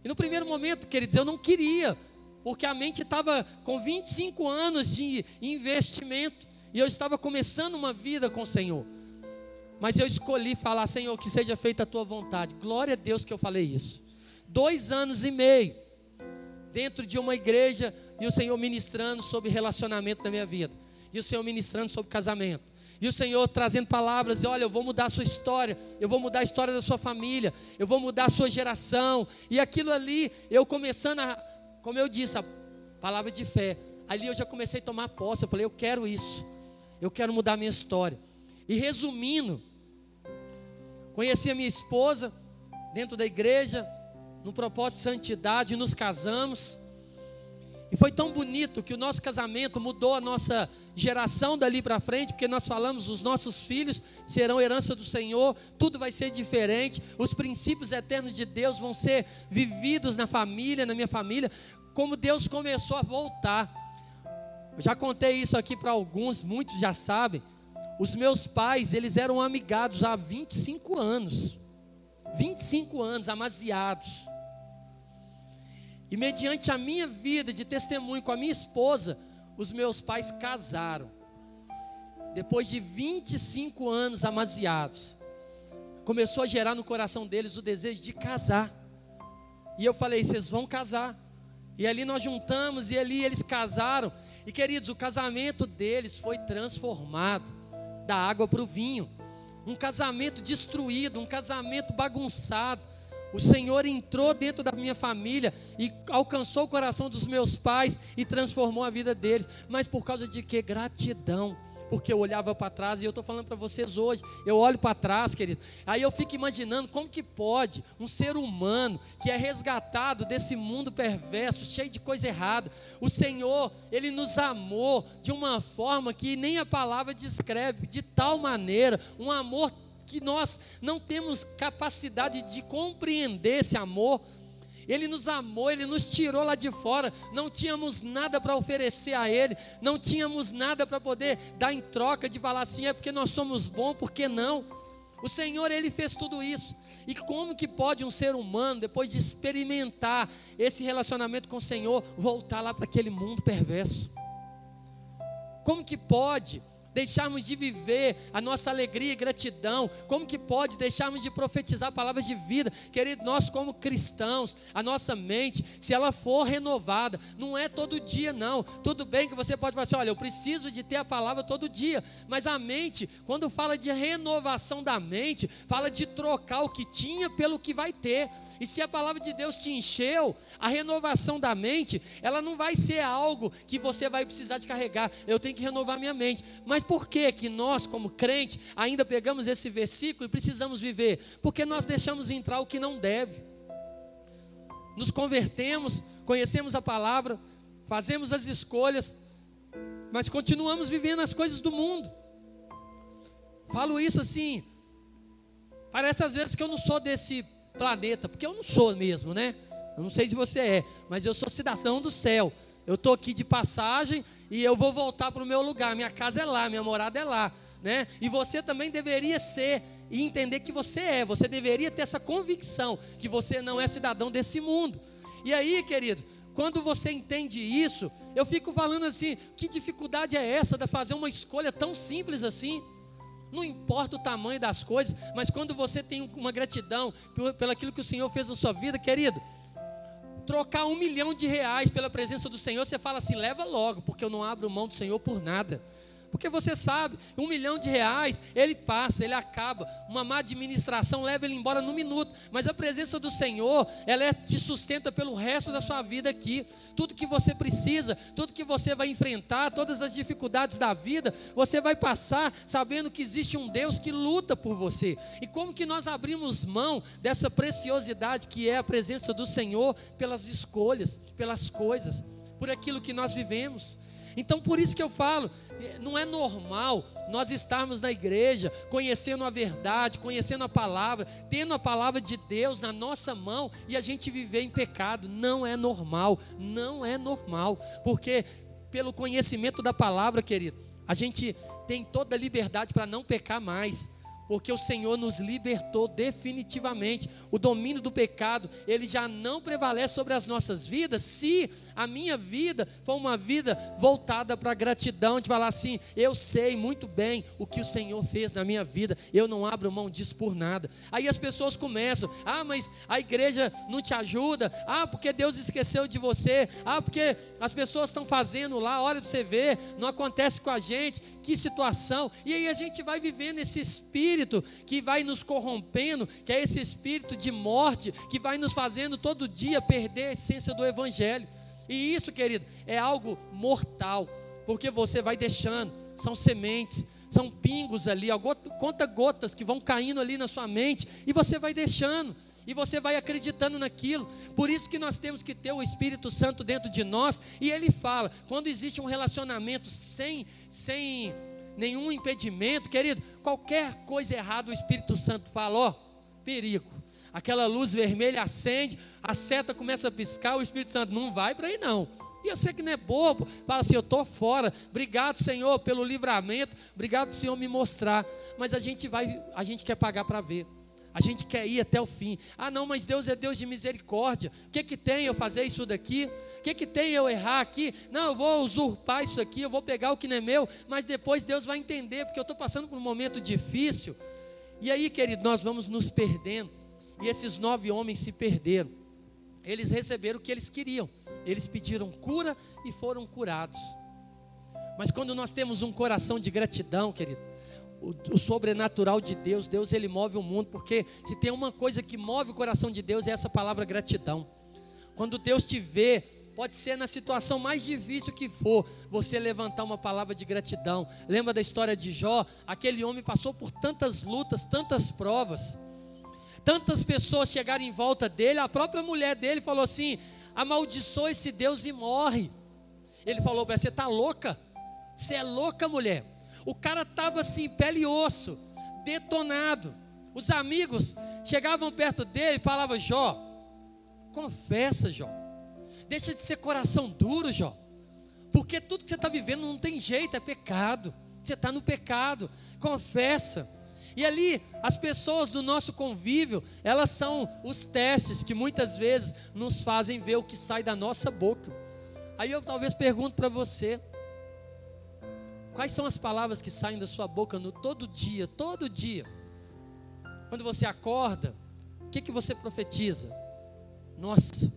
Speaker 1: E no primeiro momento, queridos, eu não queria, porque a mente estava com 25 anos de investimento e eu estava começando uma vida com o Senhor. Mas eu escolhi falar, Senhor, que seja feita a tua vontade. Glória a Deus que eu falei isso. Dois anos e meio dentro de uma igreja e o Senhor ministrando sobre relacionamento da minha vida. E o Senhor ministrando sobre casamento. E o Senhor trazendo palavras, e olha, eu vou mudar a sua história, eu vou mudar a história da sua família, eu vou mudar a sua geração. E aquilo ali, eu começando a, como eu disse, a palavra de fé. Ali eu já comecei a tomar posse, eu falei, eu quero isso. Eu quero mudar a minha história. E resumindo, conheci a minha esposa dentro da igreja, no propósito de santidade, nos casamos. E foi tão bonito que o nosso casamento mudou a nossa geração dali para frente, porque nós falamos, os nossos filhos serão herança do Senhor, tudo vai ser diferente, os princípios eternos de Deus vão ser vividos na família, na minha família, como Deus começou a voltar. Eu já contei isso aqui para alguns, muitos já sabem. Os meus pais, eles eram amigados há 25 anos. 25 anos, amaziados. E mediante a minha vida de testemunho com a minha esposa, os meus pais casaram. Depois de 25 anos amaziados, começou a gerar no coração deles o desejo de casar. E eu falei: vocês vão casar. E ali nós juntamos, e ali eles casaram. E queridos, o casamento deles foi transformado da água para o vinho. Um casamento destruído, um casamento bagunçado, o Senhor entrou dentro da minha família e alcançou o coração dos meus pais e transformou a vida deles. Mas por causa de que? Gratidão. Porque eu olhava para trás e eu estou falando para vocês hoje. Eu olho para trás, querido. Aí eu fico imaginando como que pode um ser humano que é resgatado desse mundo perverso, cheio de coisa errada. O Senhor, Ele nos amou de uma forma que nem a palavra descreve, de tal maneira, um amor que nós não temos capacidade de compreender esse amor. Ele nos amou, Ele nos tirou lá de fora. Não tínhamos nada para oferecer a Ele, não tínhamos nada para poder dar em troca de falar assim, é porque nós somos bons, por que não? O Senhor, Ele fez tudo isso. E como que pode um ser humano, depois de experimentar esse relacionamento com o Senhor, voltar lá para aquele mundo perverso? Como que pode deixarmos de viver a nossa alegria e gratidão? Como que pode deixarmos de profetizar palavras de vida? Querido, nós como cristãos, a nossa mente, se ela for renovada, não é todo dia não. Tudo bem que você pode falar assim, olha, eu preciso de ter a palavra todo dia, mas a mente, quando fala de renovação da mente, fala de trocar o que tinha pelo que vai ter. E se a palavra de Deus te encheu, a renovação da mente, ela não vai ser algo que você vai precisar de carregar. Eu tenho que renovar minha mente. Mas por que que nós, como crente, ainda pegamos esse versículo e precisamos viver? Porque nós deixamos entrar o que não deve. Nos convertemos, conhecemos a palavra, fazemos as escolhas, mas continuamos vivendo as coisas do mundo. Falo isso assim, parece às vezes que eu não sou desse planeta, porque eu não sou mesmo, né? Eu não sei se você é, mas eu sou cidadão do céu. Eu estou aqui de passagem e eu vou voltar para o meu lugar. Minha casa é lá, minha morada é lá, né? E você também deveria ser e entender que você é. Você deveria ter essa convicção que você não é cidadão desse mundo. E aí, querido, quando você entende isso, eu fico falando assim: que dificuldade é essa de fazer uma escolha tão simples assim? Não importa o tamanho das coisas, mas quando você tem uma gratidão pelo aquilo que o Senhor fez na sua vida, querido, trocar um milhão de reais pela presença do Senhor, você fala assim: leva logo, porque eu não abro mão do Senhor por nada. Porque você sabe, um milhão de reais, ele passa, ele acaba. Uma má administração leva ele embora no minuto. Mas a presença do Senhor, ela é, te sustenta pelo resto da sua vida aqui. Tudo que você precisa, tudo que você vai enfrentar, todas as dificuldades da vida, você vai passar sabendo que existe um Deus que luta por você. E como que nós abrimos mão dessa preciosidade que é a presença do Senhor pelas escolhas, pelas coisas, por aquilo que nós vivemos. Então, por isso que eu falo, não é normal nós estarmos na igreja, conhecendo a verdade, conhecendo a palavra, tendo a palavra de Deus na nossa mão e a gente viver em pecado. Não é normal, não é normal, porque pelo conhecimento da palavra, querido, a gente tem toda a liberdade para não pecar mais porque o Senhor nos libertou definitivamente. O domínio do pecado, ele já não prevalece sobre as nossas vidas, se a minha vida for uma vida voltada para a gratidão, de falar assim: eu sei muito bem o que o Senhor fez na minha vida, eu não abro mão disso por nada. Aí as pessoas começam: ah, mas a igreja não te ajuda, ah, porque Deus esqueceu de você, ah, porque as pessoas estão fazendo lá, olha para você ver, não acontece com a gente, que situação. E aí a gente vai vivendo esse espírito espírito que vai nos corrompendo, que é esse espírito de morte, que vai nos fazendo todo dia perder a essência do Evangelho. E isso, querido, é algo mortal, porque você vai deixando, são sementes, são pingos ali, conta gotas que vão caindo ali na sua mente, e você vai deixando e você vai acreditando naquilo. Por isso que nós temos que ter o Espírito Santo dentro de nós, e ele fala, quando existe um relacionamento sem sem nenhum impedimento, querido, qualquer coisa errada o Espírito Santo fala, ó, perigo. Aquela luz vermelha acende, a seta começa a piscar, o Espírito Santo não vai para aí não. E eu sei que não é bobo, fala assim, eu estou fora, obrigado Senhor pelo livramento, obrigado Senhor me mostrar, mas a gente vai, a gente quer pagar para ver. A gente quer ir até o fim. Ah, não, mas Deus é Deus de misericórdia. O que, que tem eu fazer isso daqui? O que, que tem eu errar aqui? Não, eu vou usurpar isso aqui, eu vou pegar o que não é meu, mas depois Deus vai entender, porque eu estou passando por um momento difícil. E aí, querido, nós vamos nos perdendo. E esses nove homens se perderam. Eles receberam o que eles queriam. Eles pediram cura e foram curados. Mas quando nós temos um coração de gratidão, querido, o, o, sobrenatural de Deus, Deus ele move o mundo, porque se tem uma coisa que move o coração de Deus é essa palavra gratidão. Quando Deus te vê, pode ser na situação mais difícil que for, você levantar uma palavra de gratidão. Lembra da história de Jó? Aquele homem passou por tantas lutas, tantas provas. Tantas pessoas chegaram em volta dele, a própria mulher dele falou assim: amaldiçoa esse Deus e morre. Ele falou para você: está louca? Você é louca, mulher. O cara estava assim, pele e osso, detonado. Os amigos chegavam perto dele e falavam: Jó, Confessa, Jó. Deixa de ser coração duro, Jó. Porque tudo que você está vivendo não tem jeito, é pecado. Você está no pecado. Confessa. E ali, as pessoas do nosso convívio, elas são os testes que muitas vezes nos fazem ver o que sai da nossa boca. Aí eu talvez pergunto para você: quais são as palavras que saem da sua boca no todo dia, todo dia? Quando você acorda, o que, que você profetiza? Nossa,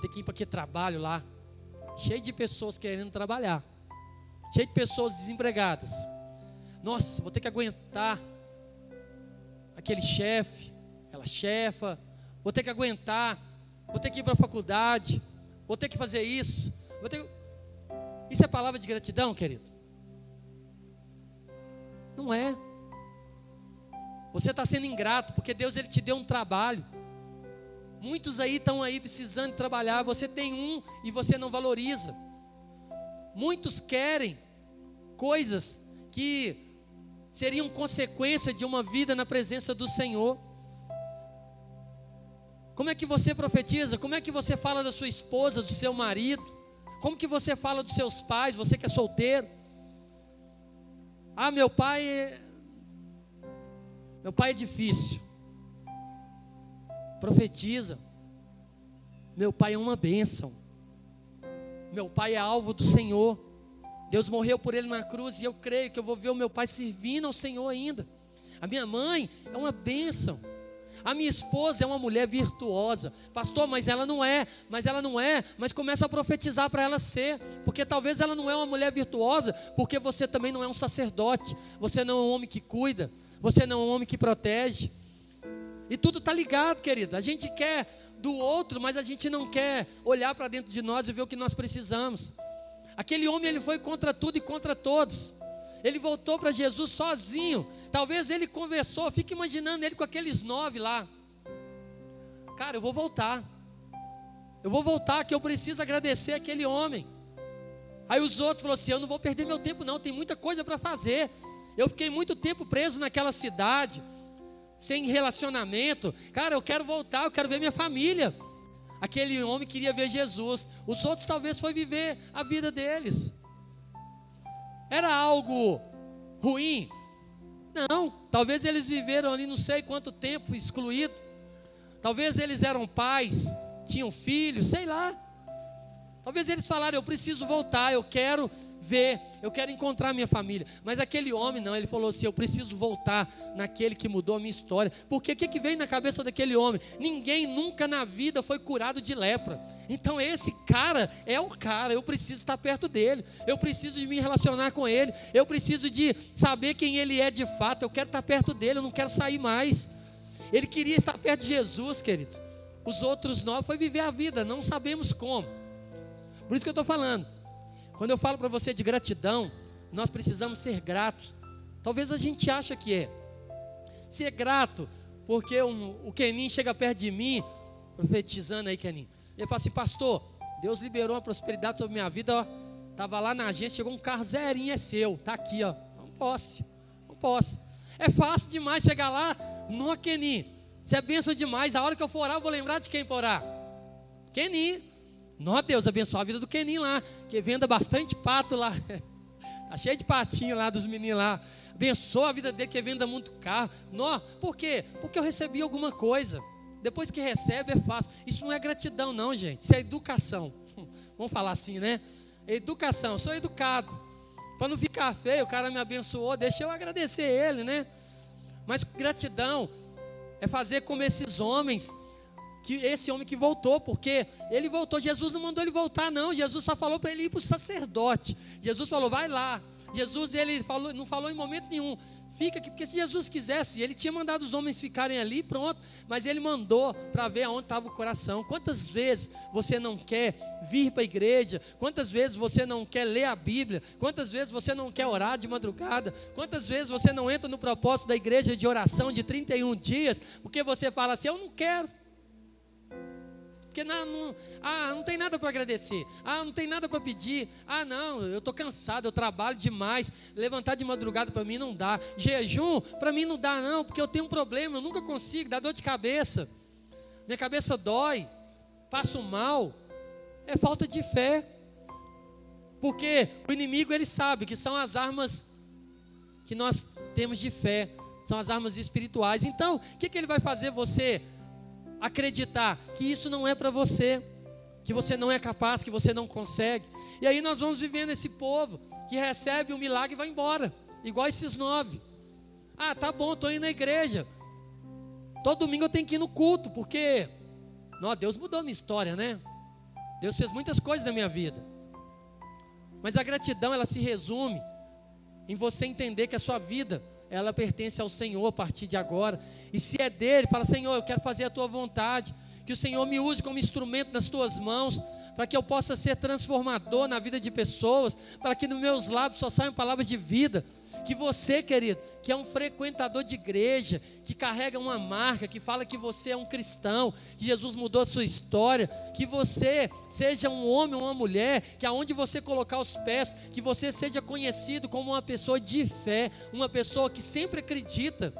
Speaker 1: tem que ir para que trabalho lá, cheio de pessoas querendo trabalhar, cheio de pessoas desempregadas. Nossa, vou ter que aguentar aquele chefe, aquela chefa, vou ter que aguentar, vou ter que ir para a faculdade, vou ter que fazer isso, ter Isso é palavra de gratidão, querido? Não é. Você está sendo ingrato porque Deus ele te deu um trabalho. Muitos aí estão aí precisando trabalhar. Você tem um e você não valoriza. Muitos querem coisas que seriam consequência de uma vida na presença do Senhor. Como é que você profetiza? Como é que você fala da sua esposa, do seu marido? Como que você fala dos seus pais, você que é solteiro? Ah, meu pai é... Meu pai é difícil. Profetiza. Meu pai é uma bênção. Meu pai é alvo do Senhor. Deus morreu por ele na cruz e eu creio que eu vou ver o meu pai servindo ao Senhor ainda. A minha mãe é uma bênção. A minha esposa é uma mulher virtuosa. Pastor, mas ela não é, mas ela não é, mas começa a profetizar para ela ser, porque talvez ela não é uma mulher virtuosa, porque você também não é um sacerdote, você não é um homem que cuida, você não é um homem que protege. E tudo está ligado, querido. A gente quer do outro, mas a gente não quer olhar para dentro de nós e ver o que nós precisamos. Aquele homem ele foi contra tudo e contra todos. Ele voltou para Jesus sozinho. Talvez ele conversou, fica imaginando ele com aqueles nove lá. Cara, eu vou voltar. Eu vou voltar que eu preciso agradecer aquele homem. Aí os outros falaram assim: Eu não vou perder meu tempo, não, tem muita coisa para fazer. Eu fiquei muito tempo preso naquela cidade, sem relacionamento. Cara, eu quero voltar, eu quero ver minha família. Aquele homem queria ver Jesus. Os outros talvez foi viver a vida deles. Era algo ruim? Não. Talvez eles viveram ali não sei quanto tempo excluído. Talvez eles eram pais, tinham filhos, sei lá. Talvez eles falaram: Eu preciso voltar, eu quero ver, eu quero encontrar minha família. Mas aquele homem não, ele falou assim: eu preciso voltar naquele que mudou a minha história. Porque o que, que vem na cabeça daquele homem? Ninguém nunca na vida foi curado de lepra. Então esse cara é o cara, eu preciso estar perto dele, eu preciso de me relacionar com ele, eu preciso de saber quem ele é de fato, eu quero estar perto dele, eu não quero sair mais. Ele queria estar perto de Jesus, querido. Os outros nove foi viver a vida, não sabemos como. Por isso que eu estou falando. Quando eu falo para você de gratidão, nós precisamos ser gratos. Talvez a gente acha que é. Ser grato, porque um, o Kenin chega perto de mim, profetizando aí, Kenin. Ele fala assim, pastor, Deus liberou a prosperidade sobre minha vida, ó. Tava lá na agência, chegou um carro zerinho, é seu, tá aqui, ó. Não posso, não posso. É fácil demais chegar lá, não, Kenin. Você é benção demais. A hora que eu for orar, eu vou lembrar de quem for orar. Kenin. Nó Deus, abençoa a vida do Kenin lá, que venda bastante pato lá. [LAUGHS] Tá cheio de patinho lá dos meninos lá. Abençoa a vida dele que venda muito carro. Nó, por quê? Porque eu recebi alguma coisa. Depois que recebe é fácil. Isso não é gratidão, não, gente. Isso é educação. [LAUGHS] Vamos falar assim, né? Educação. Eu sou educado. Para não ficar feio, o cara me abençoou, deixa eu agradecer ele, né? Mas gratidão é fazer como esses homens que esse homem que voltou, porque ele voltou, Jesus não mandou ele voltar, não. Jesus só falou para ele ir para o sacerdote. Jesus falou, vai lá. Jesus ele falou, não falou em momento nenhum, fica aqui, porque se Jesus quisesse, ele tinha mandado os homens ficarem ali, pronto, mas ele mandou para ver aonde estava o coração. Quantas vezes você não quer vir para a igreja? Quantas vezes você não quer ler a Bíblia? Quantas vezes você não quer orar de madrugada? Quantas vezes você não entra no propósito da igreja de oração de 31 dias, porque você fala assim: eu não quero. Porque não, não, ah, não tem nada para agradecer. Ah, não tem nada para pedir. Ah, não, eu estou cansado, eu trabalho demais. Levantar de madrugada para mim não dá. Jejum, para mim não dá, não, porque eu tenho um problema, eu nunca consigo, dá dor de cabeça. Minha cabeça dói. faço mal, é falta de fé. Porque o inimigo ele sabe que são as armas que nós temos de fé, são as armas espirituais. Então, o que, que ele vai fazer você acreditar que isso não é para você, que você não é capaz, que você não consegue? E aí nós vamos vivendo esse povo que recebe o milagre e vai embora, igual esses nove. Ah, tá bom, estou indo na igreja. Todo domingo eu tenho que ir no culto, porque não, Deus mudou minha história, né? Deus fez muitas coisas na minha vida. Mas a gratidão, ela se resume em você entender que a sua vida, ela pertence ao Senhor a partir de agora. E se é dele, fala: Senhor, eu quero fazer a tua vontade. Que o Senhor me use como instrumento nas tuas mãos, para que eu possa ser transformador na vida de pessoas, para que nos meus lábios só saiam palavras de vida, que você, querido, que é um frequentador de igreja, que carrega uma marca, que fala que você é um cristão, que Jesus mudou a sua história, que você seja um homem ou uma mulher, que aonde você colocar os pés, que você seja conhecido como uma pessoa de fé, uma pessoa que sempre acredita.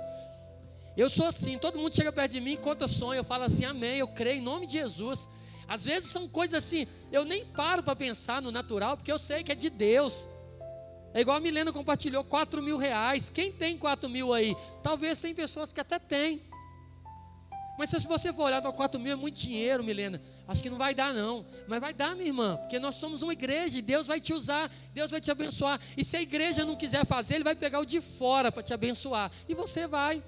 Speaker 1: Eu sou assim, todo mundo chega perto de mim, conta sonho, eu falo assim, amém, eu creio em nome de Jesus. Às vezes são coisas assim, eu nem paro para pensar no natural, porque eu sei que é de Deus. É igual a Milena compartilhou, 4 mil reais. Quem tem 4 mil aí? Talvez tem pessoas que até tem. Mas se você for olhar, 4 mil é muito dinheiro, Milena. Acho que não vai dar, não. Mas vai dar, minha irmã, porque nós somos uma igreja e Deus vai te usar, Deus vai te abençoar. E se a igreja não quiser fazer, Ele vai pegar o de fora para te abençoar. E você vai.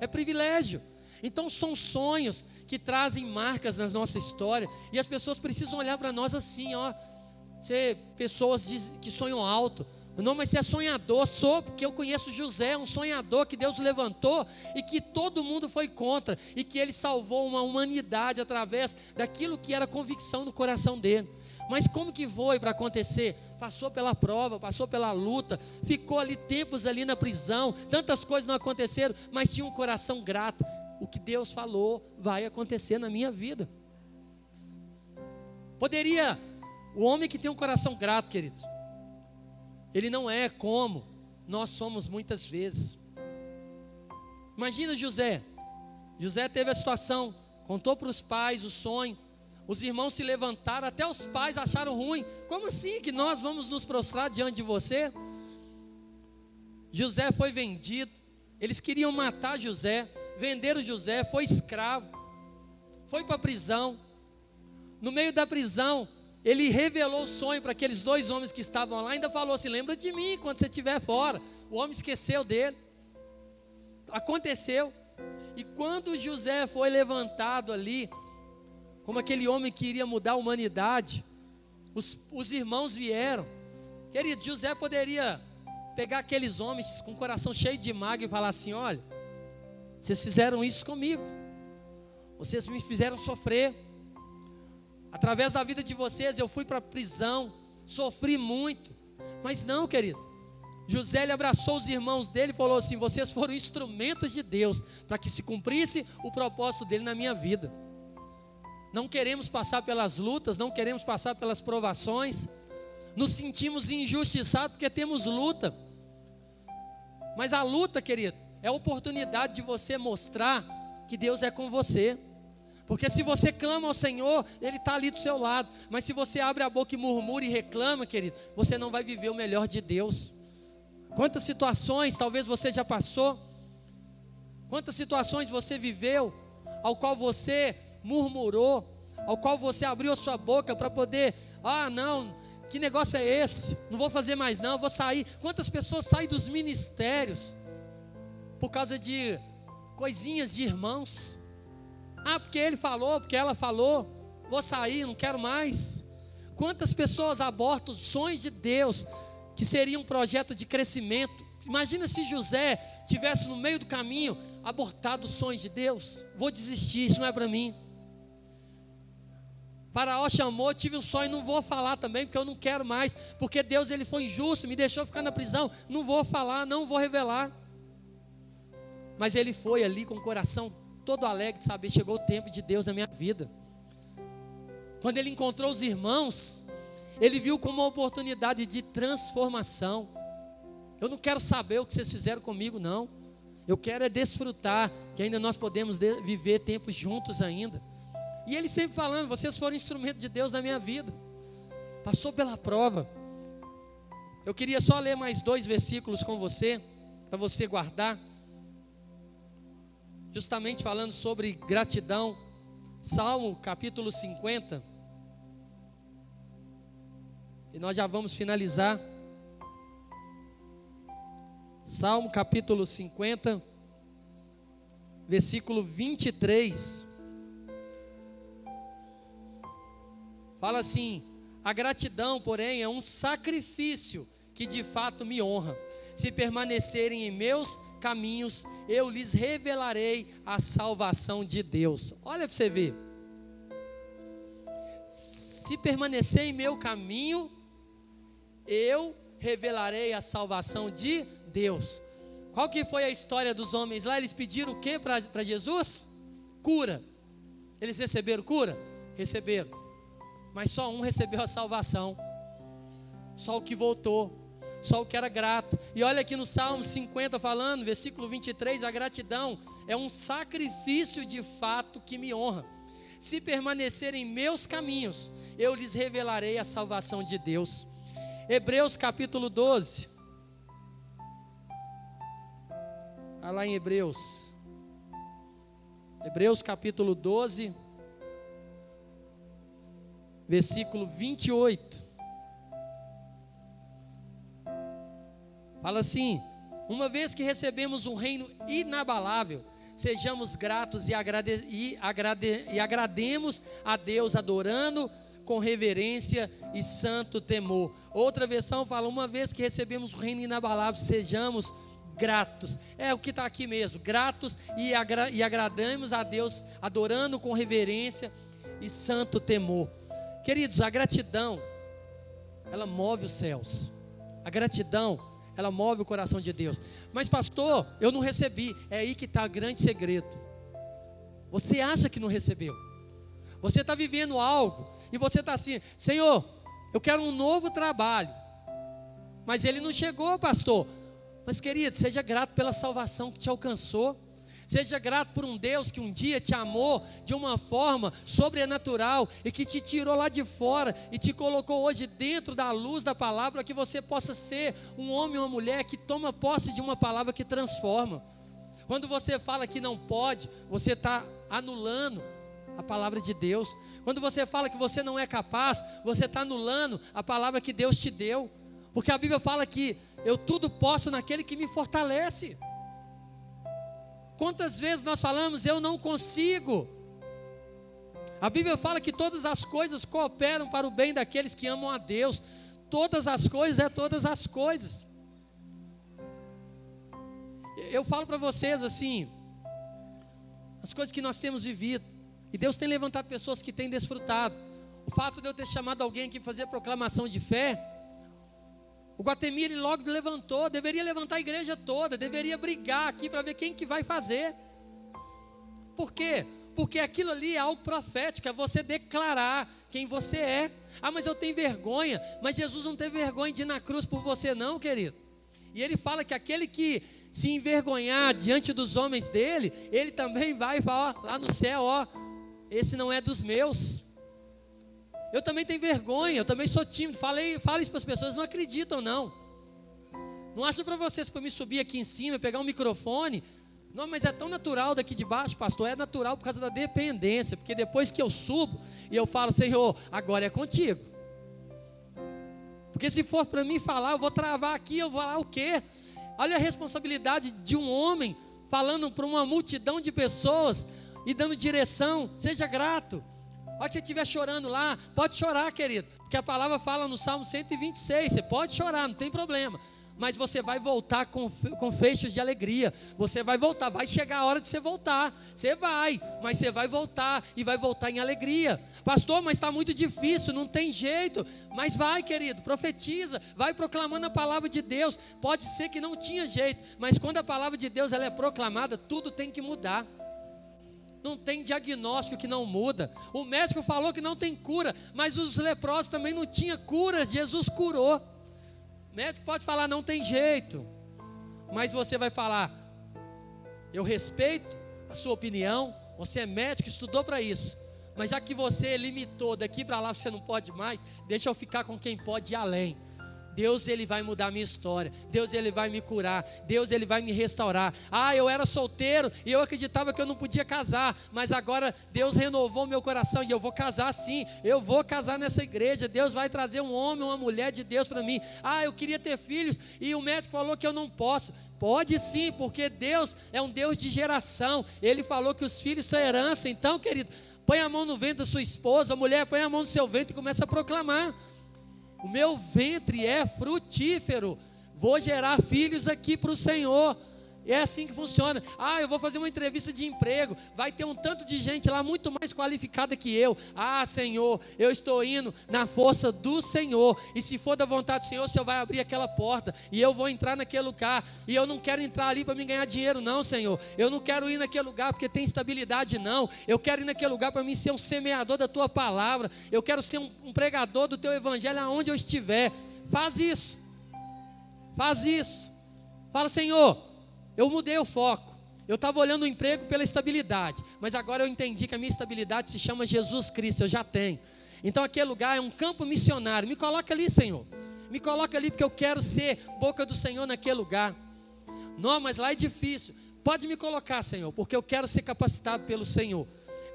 Speaker 1: É privilégio. Então são sonhos que trazem marcas na nossa história. E as pessoas precisam olhar para nós assim, ó. Ser pessoas que sonham alto não, mas se é sonhador, sou, porque eu conheço José, um sonhador que Deus levantou e que todo mundo foi contra, e que ele salvou uma humanidade através daquilo que era convicção no coração dele. Mas como que foi para acontecer? Passou pela prova, passou pela luta, ficou ali tempos ali na prisão, tantas coisas não aconteceram, mas tinha um coração grato. O que Deus falou vai acontecer na minha vida. Poderia, o homem que tem um coração grato, queridos, ele não é como nós somos muitas vezes. Imagina José. José teve a situação, contou para os pais o sonho. Os irmãos se levantaram, até os pais acharam ruim. Como assim que nós vamos nos prostrar diante de você? José foi vendido. Eles queriam matar José, venderam José, foi escravo, foi para a prisão. No meio da prisão, ele revelou o sonho para aqueles dois homens que estavam lá, ainda falou assim: lembra de mim quando você estiver fora. O homem esqueceu dele. Aconteceu. E quando José foi levantado ali, como aquele homem que iria mudar a humanidade, os, os irmãos vieram. Querido, José poderia pegar aqueles homens com o coração cheio de mágoa e falar assim: olha, vocês fizeram isso comigo, vocês me fizeram sofrer. Através da vida de vocês eu fui para a prisão, sofri muito. Mas não, querido. José ele abraçou os irmãos dele e falou assim: Vocês foram instrumentos de Deus para que se cumprisse o propósito dele na minha vida. Não queremos passar pelas lutas, não queremos passar pelas provações, nos sentimos injustiçados porque temos luta. Mas a luta, querido, é a oportunidade de você mostrar que Deus é com você. Porque se você clama ao Senhor, Ele está ali do seu lado. Mas se você abre a boca e murmura e reclama, querido, você não vai viver o melhor de Deus. Quantas situações talvez você já passou? Quantas situações você viveu, ao qual você murmurou, ao qual você abriu a sua boca para poder, ah, não, que negócio é esse? Não vou fazer mais não, vou sair. Quantas pessoas saem dos ministérios por causa de coisinhas de irmãos? Ah, porque ele falou, porque ela falou, vou sair, não quero mais. Quantas pessoas abortam os sonhos de Deus, que seria um projeto de crescimento? Imagina se José tivesse no meio do caminho abortado os sonhos de Deus. Vou desistir, isso não é para mim. Faraó chamou, tive um sonho, não vou falar também, porque eu não quero mais, porque Deus ele foi injusto, me deixou ficar na prisão, não vou falar, não vou revelar. Mas ele foi ali com o coração todo alegre de saber chegou o tempo de Deus na minha vida. Quando ele encontrou os irmãos, ele viu como uma oportunidade de transformação. Eu não quero saber o que vocês fizeram comigo, não. Eu quero é desfrutar que ainda nós podemos viver tempos juntos ainda. E ele sempre falando: vocês foram instrumento de Deus na minha vida. Passou pela prova. Eu queria só ler mais dois versículos com você, para você guardar. Justamente falando sobre gratidão. Salmo capítulo 50. E nós já vamos finalizar. Salmo capítulo 50, versículo 23. Fala assim: a gratidão, porém, é um sacrifício que de fato me honra. Se permanecerem em meus caminhos, eu lhes revelarei a salvação de Deus. Olha para você ver. Se permanecer em meu caminho, eu revelarei a salvação de Deus. Qual que foi a história dos homens lá? Eles pediram o que para Jesus? Cura. Eles receberam cura? Receberam. Mas só um recebeu a salvação. Só o que voltou. Só o que era grato. E olha aqui no Salmo 50 falando, versículo 23, a gratidão é um sacrifício de fato que me honra. Se permanecerem em meus caminhos, eu lhes revelarei a salvação de Deus. Hebreus capítulo 12. Olha lá em Hebreus. Hebreus capítulo 12 versículo 28. Fala assim: Uma vez que recebemos um reino inabalável, sejamos gratos e, agrade, e, agrade, e agrademos a Deus adorando com reverência e santo temor. Outra versão fala: Uma vez que recebemos um reino inabalável, sejamos gratos. É o que está aqui mesmo: gratos e, agra, e agradamos a Deus adorando com reverência e santo temor. Queridos, a gratidão, ela move os céus. A gratidão, ela move o coração de Deus. Mas, pastor, eu não recebi. É aí que está o grande segredo. Você acha que não recebeu. Você está vivendo algo e você está assim, Senhor, eu quero um novo trabalho. Mas ele não chegou, pastor. Mas, querido, seja grato pela salvação que te alcançou. Seja grato por um Deus que um dia te amou de uma forma sobrenatural e que te tirou lá de fora e te colocou hoje dentro da luz da palavra, que você possa ser um homem ou uma mulher que toma posse de uma palavra que transforma. Quando você fala que não pode, você está anulando a palavra de Deus. Quando você fala que você não é capaz, você está anulando a palavra que Deus te deu. Porque a Bíblia fala que eu tudo posso naquele que me fortalece. Quantas vezes nós falamos, eu não consigo? A Bíblia fala que todas as coisas cooperam para o bem daqueles que amam a Deus. Todas as coisas é todas as coisas. Eu falo para vocês assim, as coisas que nós temos vivido, e Deus tem levantado pessoas que têm desfrutado. O fato de eu ter chamado alguém aqui para fazer proclamação de fé, o Guatemi ele logo levantou, deveria levantar a igreja toda, deveria brigar aqui para ver quem que vai fazer. Por quê? Porque aquilo ali é algo profético, é você declarar quem você é. Ah, mas eu tenho vergonha. Mas Jesus não teve vergonha de ir na cruz por você, não, querido. E ele fala que aquele que se envergonhar diante dos homens dele, ele também vai falar lá no céu, ó, esse não é dos meus. Eu também tenho vergonha, eu também sou tímido. Falei, falo isso para as pessoas, não acreditam não. Não acho para vocês para me subir aqui em cima, pegar um microfone. Não, mas é tão natural daqui de baixo, pastor. É natural por causa da dependência. Porque depois que eu subo e eu falo, Senhor, agora é contigo. Porque se for para mim falar, eu vou travar aqui, eu vou falar o quê? Olha a responsabilidade de um homem falando para uma multidão de pessoas e dando direção. Seja grato. Hora que você estiver chorando lá, pode chorar, querido. Porque a palavra fala no Salmo 126. Você pode chorar, não tem problema. Mas você vai voltar com, com fechos de alegria. Você vai voltar, vai chegar a hora de você voltar. Você vai, mas você vai voltar e vai voltar em alegria. Pastor, mas está muito difícil, não tem jeito. Mas vai, querido, profetiza, vai proclamando a palavra de Deus. Pode ser que não tinha jeito, mas quando a palavra de Deus ela é proclamada, tudo tem que mudar. Não tem diagnóstico que não muda. O médico falou que não tem cura, mas os leprosos também não tinham cura. Jesus curou. O médico pode falar, não tem jeito. Mas você vai falar, eu respeito a sua opinião. Você é médico, estudou para isso. mas já que você limitou daqui para lá, você não pode mais, deixa eu ficar com quem pode ir além. Deus ele vai mudar a minha história. Deus ele vai me curar. Deus ele vai me restaurar. Ah, eu era solteiro e eu acreditava que eu não podia casar, mas agora Deus renovou meu coração e eu vou casar sim. Eu vou casar nessa igreja. Deus vai trazer um homem, uma mulher de Deus para mim. Ah, eu queria ter filhos e o médico falou que eu não posso. Pode sim, porque Deus é um Deus de geração. Ele falou que os filhos são herança. Então, querido, põe a mão no ventre da sua esposa, a mulher põe a mão no seu ventre e começa a proclamar. O meu ventre é frutífero. Vou gerar filhos aqui para o Senhor. É assim que funciona. Ah, eu vou fazer uma entrevista de emprego. Vai ter um tanto de gente lá muito mais qualificada que eu. Ah, Senhor, eu estou indo na força do Senhor. E se for da vontade do Senhor, o Senhor vai abrir aquela porta. E eu vou entrar naquele lugar. E eu não quero entrar ali para me ganhar dinheiro, não, Senhor. Eu não quero ir naquele lugar porque tem estabilidade, não. Eu quero ir naquele lugar para mim ser um semeador da tua palavra. Eu quero ser um, um pregador do teu evangelho aonde eu estiver. Faz isso. Faz isso. Fala, Senhor. Eu mudei o foco. Eu estava olhando o emprego pela estabilidade, mas agora eu entendi que a minha estabilidade se chama Jesus Cristo, eu já tenho. Então aquele lugar é um campo missionário. Me coloca ali, Senhor. Me coloca ali porque eu quero ser boca do Senhor naquele lugar. Não, mas lá é difícil. Pode me colocar, Senhor, porque eu quero ser capacitado pelo Senhor.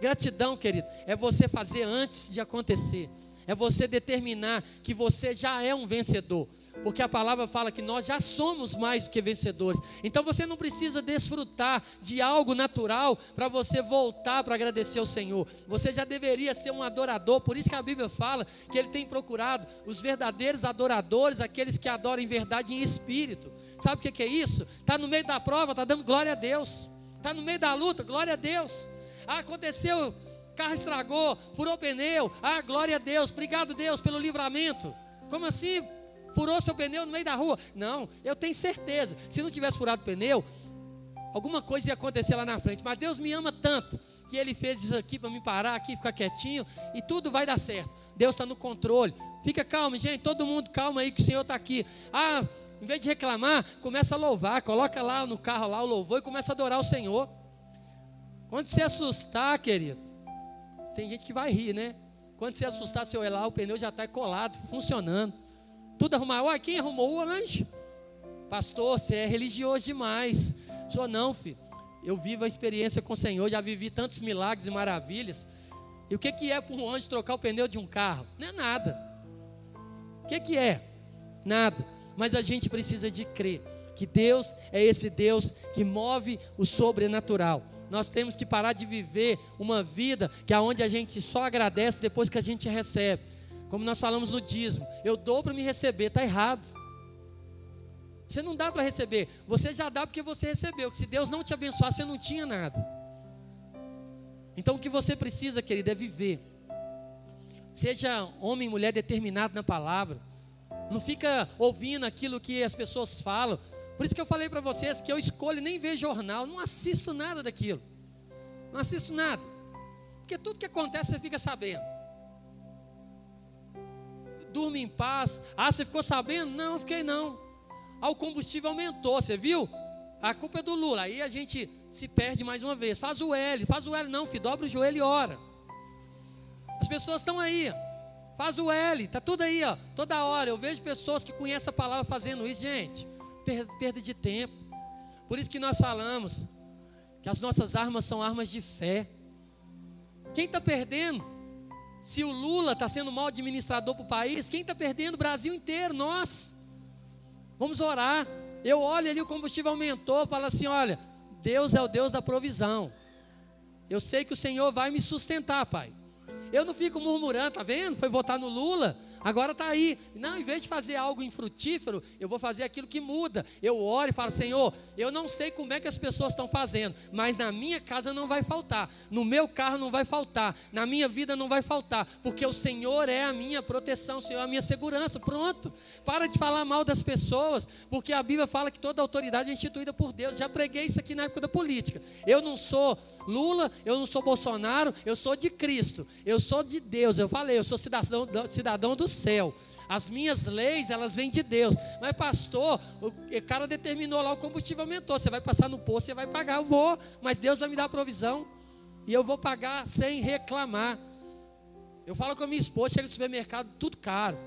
Speaker 1: Gratidão, querido, é você fazer antes de acontecer. É você determinar que você já é um vencedor porque a palavra fala que nós já somos mais do que vencedores. Então você não precisa desfrutar de algo natural para você voltar para agradecer ao Senhor. Você já deveria ser um adorador, por isso que a Bíblia fala que ele tem procurado os verdadeiros adoradores, aqueles que adoram em verdade e em espírito. Sabe o que é isso? Está no meio da prova, está dando glória a Deus. Está no meio da luta, glória a Deus. Ah, aconteceu, carro estragou, furou pneu. Ah, glória a Deus, obrigado Deus pelo livramento. Como assim? Furou seu pneu no meio da rua. Não, eu tenho certeza. Se não tivesse furado o pneu, alguma coisa ia acontecer lá na frente. Mas Deus me ama tanto que Ele fez isso aqui para me parar aqui, ficar quietinho e tudo vai dar certo. Deus está no controle. Fica calmo, gente. Todo mundo calma aí que o Senhor está aqui. Ah, em vez de reclamar, começa a louvar. Coloca lá no carro lá o louvor e começa a adorar o Senhor. Quando você assustar, querido, tem gente que vai rir, né? Quando você assustar, seu lá, o pneu já está colado, funcionando. Tudo arrumar. Uai, quem arrumou o anjo? Pastor, você é religioso demais. Sou não, filho. Eu vivo a experiência com o Senhor, já vivi tantos milagres e maravilhas. E o que, que é para um anjo trocar o pneu de um carro? Não é nada. O que, que é? Nada. Mas a gente precisa de crer que Deus é esse Deus que move o sobrenatural. Nós temos que parar de viver uma vida que é onde a gente só agradece depois que a gente recebe. Como nós falamos no dízimo, eu dou para me receber, está errado. Você não dá para receber, você já dá porque você recebeu. Que se Deus não te abençoar, você não tinha nada. Então o que você precisa, querido, é viver. Seja homem e mulher determinado na palavra. Não fica ouvindo aquilo que as pessoas falam. Por isso que eu falei para vocês que eu escolho nem ver jornal, não assisto nada daquilo. Não assisto nada. Porque tudo que acontece você fica sabendo durma em paz. Ah, você ficou sabendo? Não, fiquei não. Ah, o combustível aumentou, você viu? A culpa é do Lula. Aí a gente se perde mais uma vez. Faz o L, faz o L, não, filho, dobra o joelho e ora. As pessoas estão aí, faz o L, tá tudo aí, ó, toda hora. Eu vejo pessoas que conhecem a palavra fazendo isso, gente, perda de tempo. Por isso que nós falamos que as nossas armas são armas de fé. Quem está perdendo? Se o Lula está sendo mal administrador para o país, quem está perdendo? O Brasil inteiro, nós. Vamos orar. Eu olho ali, o combustível aumentou, falo assim: olha, Deus é o Deus da provisão. Eu sei que o Senhor vai me sustentar, Pai. Eu não fico murmurando, tá vendo? Foi votar no Lula, agora está aí. Não, em vez de fazer algo infrutífero, eu vou fazer aquilo que muda. Eu oro e falo, Senhor, eu não sei como é que as pessoas estão fazendo, mas na minha casa não vai faltar, no meu carro não vai faltar, na minha vida não vai faltar, porque o Senhor é a minha proteção, o Senhor é a minha segurança. Pronto. Para de falar mal das pessoas, porque a Bíblia fala que toda autoridade é instituída por Deus. Já preguei isso aqui na época da política. Eu não sou Lula, eu não sou Bolsonaro, eu sou de Cristo, eu sou de Deus. Eu falei, eu sou cidadão, cidadão do céu. As minhas leis, elas vêm de Deus. Mas, pastor, o cara determinou lá, o combustível aumentou. Você vai passar no posto, você vai pagar. Eu vou, mas Deus vai me dar a provisão. E eu vou pagar sem reclamar. Eu falo com a minha esposa, chega no supermercado, tudo caro.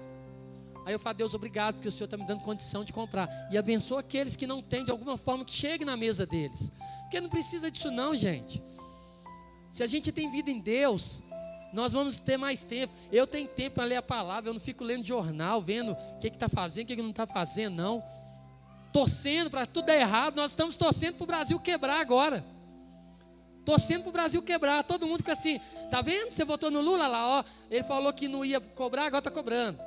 Speaker 1: Aí eu falo, Deus, obrigado, porque o Senhor está me dando condição de comprar. E abençoa aqueles que não têm, de alguma forma, que chegue na mesa deles. Porque não precisa disso, não, gente. Se a gente tem vida em Deus, nós vamos ter mais tempo. Eu tenho tempo para ler a palavra, eu não fico lendo jornal, vendo o que está fazendo, o que, que não está fazendo, não. Torcendo para tudo dar errado, nós estamos torcendo para o Brasil quebrar agora. Torcendo para o Brasil quebrar. Todo mundo fica assim, tá vendo? Você votou no Lula lá, ó. Ele falou que não ia cobrar, agora está cobrando.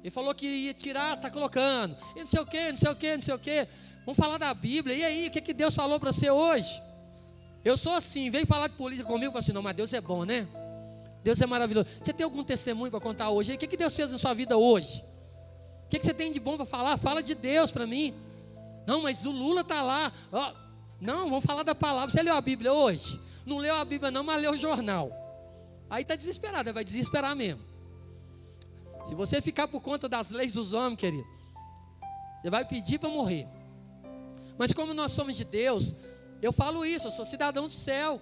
Speaker 1: Ele falou que ia tirar, está colocando. E não sei o que, não sei o que, não sei o que. Vamos falar da Bíblia. E aí, o que, que Deus falou para você hoje? Eu sou assim, vem falar de política comigo, falo assim, não, mas Deus é bom, né? Deus é maravilhoso. Você tem algum testemunho para contar hoje? O que, que Deus fez na sua vida hoje? O que, que você tem de bom para falar? Fala de Deus para mim. Não, mas o Lula está lá. Oh, não, vamos falar da palavra. Você leu a Bíblia hoje? Não leu a Bíblia, não, mas leu o jornal. Aí está desesperado, vai desesperar mesmo. Se você ficar por conta das leis dos homens, querido, você vai pedir para morrer. Mas como nós somos de Deus, eu falo isso, eu sou cidadão do céu.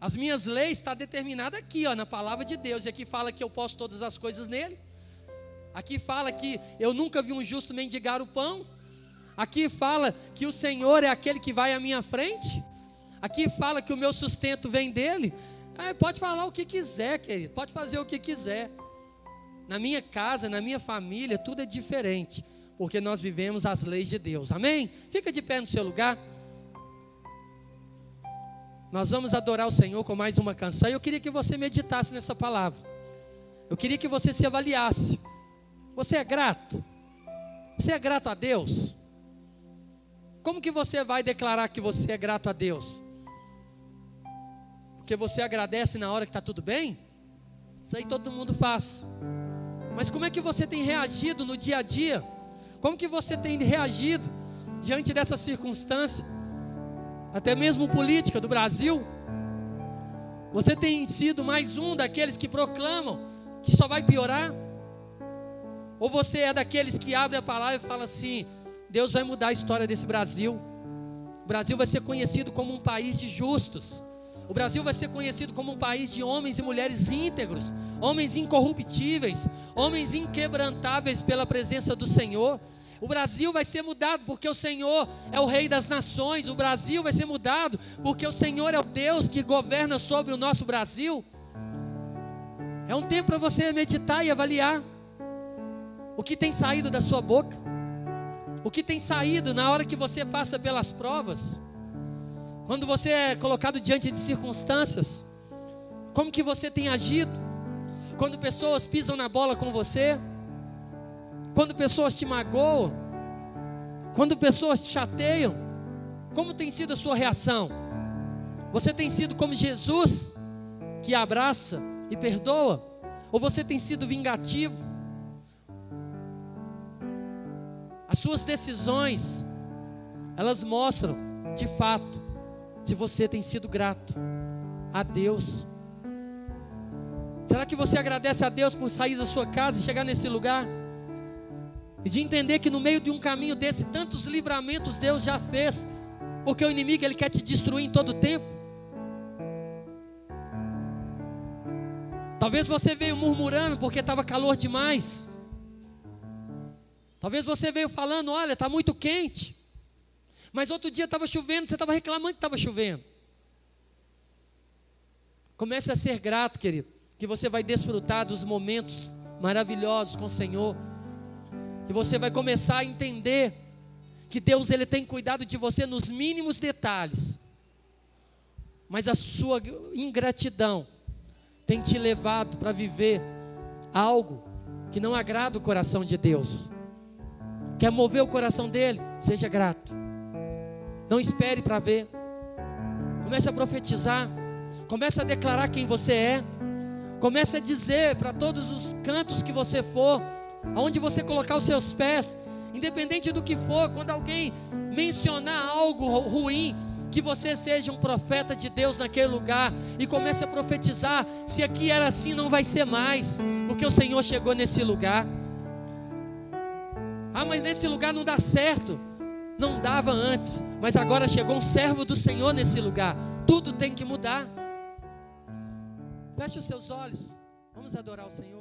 Speaker 1: As minhas leis estão tá determinadas aqui, ó, na palavra de Deus. E aqui fala que eu posso todas as coisas nele. Aqui fala que eu nunca vi um justo mendigar o pão. Aqui fala que o Senhor é aquele que vai à minha frente. Aqui fala que o meu sustento vem dele. Ah, pode falar o que quiser, querido. Pode fazer o que quiser. Na minha casa, na minha família, tudo é diferente. Porque nós vivemos as leis de Deus. Amém? Fica de pé no seu lugar. Nós vamos adorar o Senhor com mais uma canção. E eu queria que você meditasse nessa palavra. Eu queria que você se avaliasse. Você é grato? Você é grato a Deus? Como que você vai declarar que você é grato a Deus? Porque você agradece na hora que está tudo bem? Isso aí todo mundo faz. Mas como é que você tem reagido no dia a dia? Como que você tem reagido diante dessa circunstância? Até mesmo política do Brasil. Você tem sido mais um daqueles que proclamam que só vai piorar? Ou você é daqueles que abre a palavra e fala assim: Deus vai mudar a história desse Brasil. O Brasil vai ser conhecido como um país de justos. O Brasil vai ser conhecido como um país de homens e mulheres íntegros, homens incorruptíveis, homens inquebrantáveis pela presença do Senhor. O Brasil vai ser mudado porque o Senhor é o Rei das nações. O Brasil vai ser mudado porque o Senhor é o Deus que governa sobre o nosso Brasil. É um tempo para você meditar e avaliar o que tem saído da sua boca, o que tem saído na hora que você passa pelas provas, quando você é colocado diante de circunstâncias, como que você tem agido, quando pessoas pisam na bola com você quando pessoas te magoam, quando pessoas te chateiam, como tem sido a sua reação? Você tem sido como Jesus, que abraça e perdoa? Ou você tem sido vingativo? As suas decisões, elas mostram, de fato, se você tem sido grato a Deus. Será que você agradece a Deus por sair da sua casa e chegar nesse lugar? E de entender que no meio de um caminho desse, tantos livramentos Deus já fez, porque o inimigo ele quer te destruir em todo tempo. Talvez você veio murmurando porque estava calor demais. Talvez você veio falando, olha, está muito quente. Mas outro dia estava chovendo, você estava reclamando que estava chovendo. Comece a ser grato, querido, que você vai desfrutar dos momentos maravilhosos com o Senhor. E você vai começar a entender que Deus ele tem cuidado de você nos mínimos detalhes. Mas a sua ingratidão tem te levado para viver algo que não agrada o coração de Deus. Quer mover o coração dele? Seja grato. Não espere para ver. Comece a profetizar. Comece a declarar quem você é. Comece a dizer para todos os cantos que você for aonde você colocar os seus pés, independente do que for, quando alguém mencionar algo ruim, que você seja um profeta de Deus naquele lugar e comece a profetizar. Se aqui era assim, não vai ser mais, porque o Senhor chegou nesse lugar. Ah, mas nesse lugar não dá certo. Não dava antes, mas agora chegou um servo do Senhor nesse lugar. Tudo tem que mudar. Feche os seus olhos. Vamos adorar o Senhor.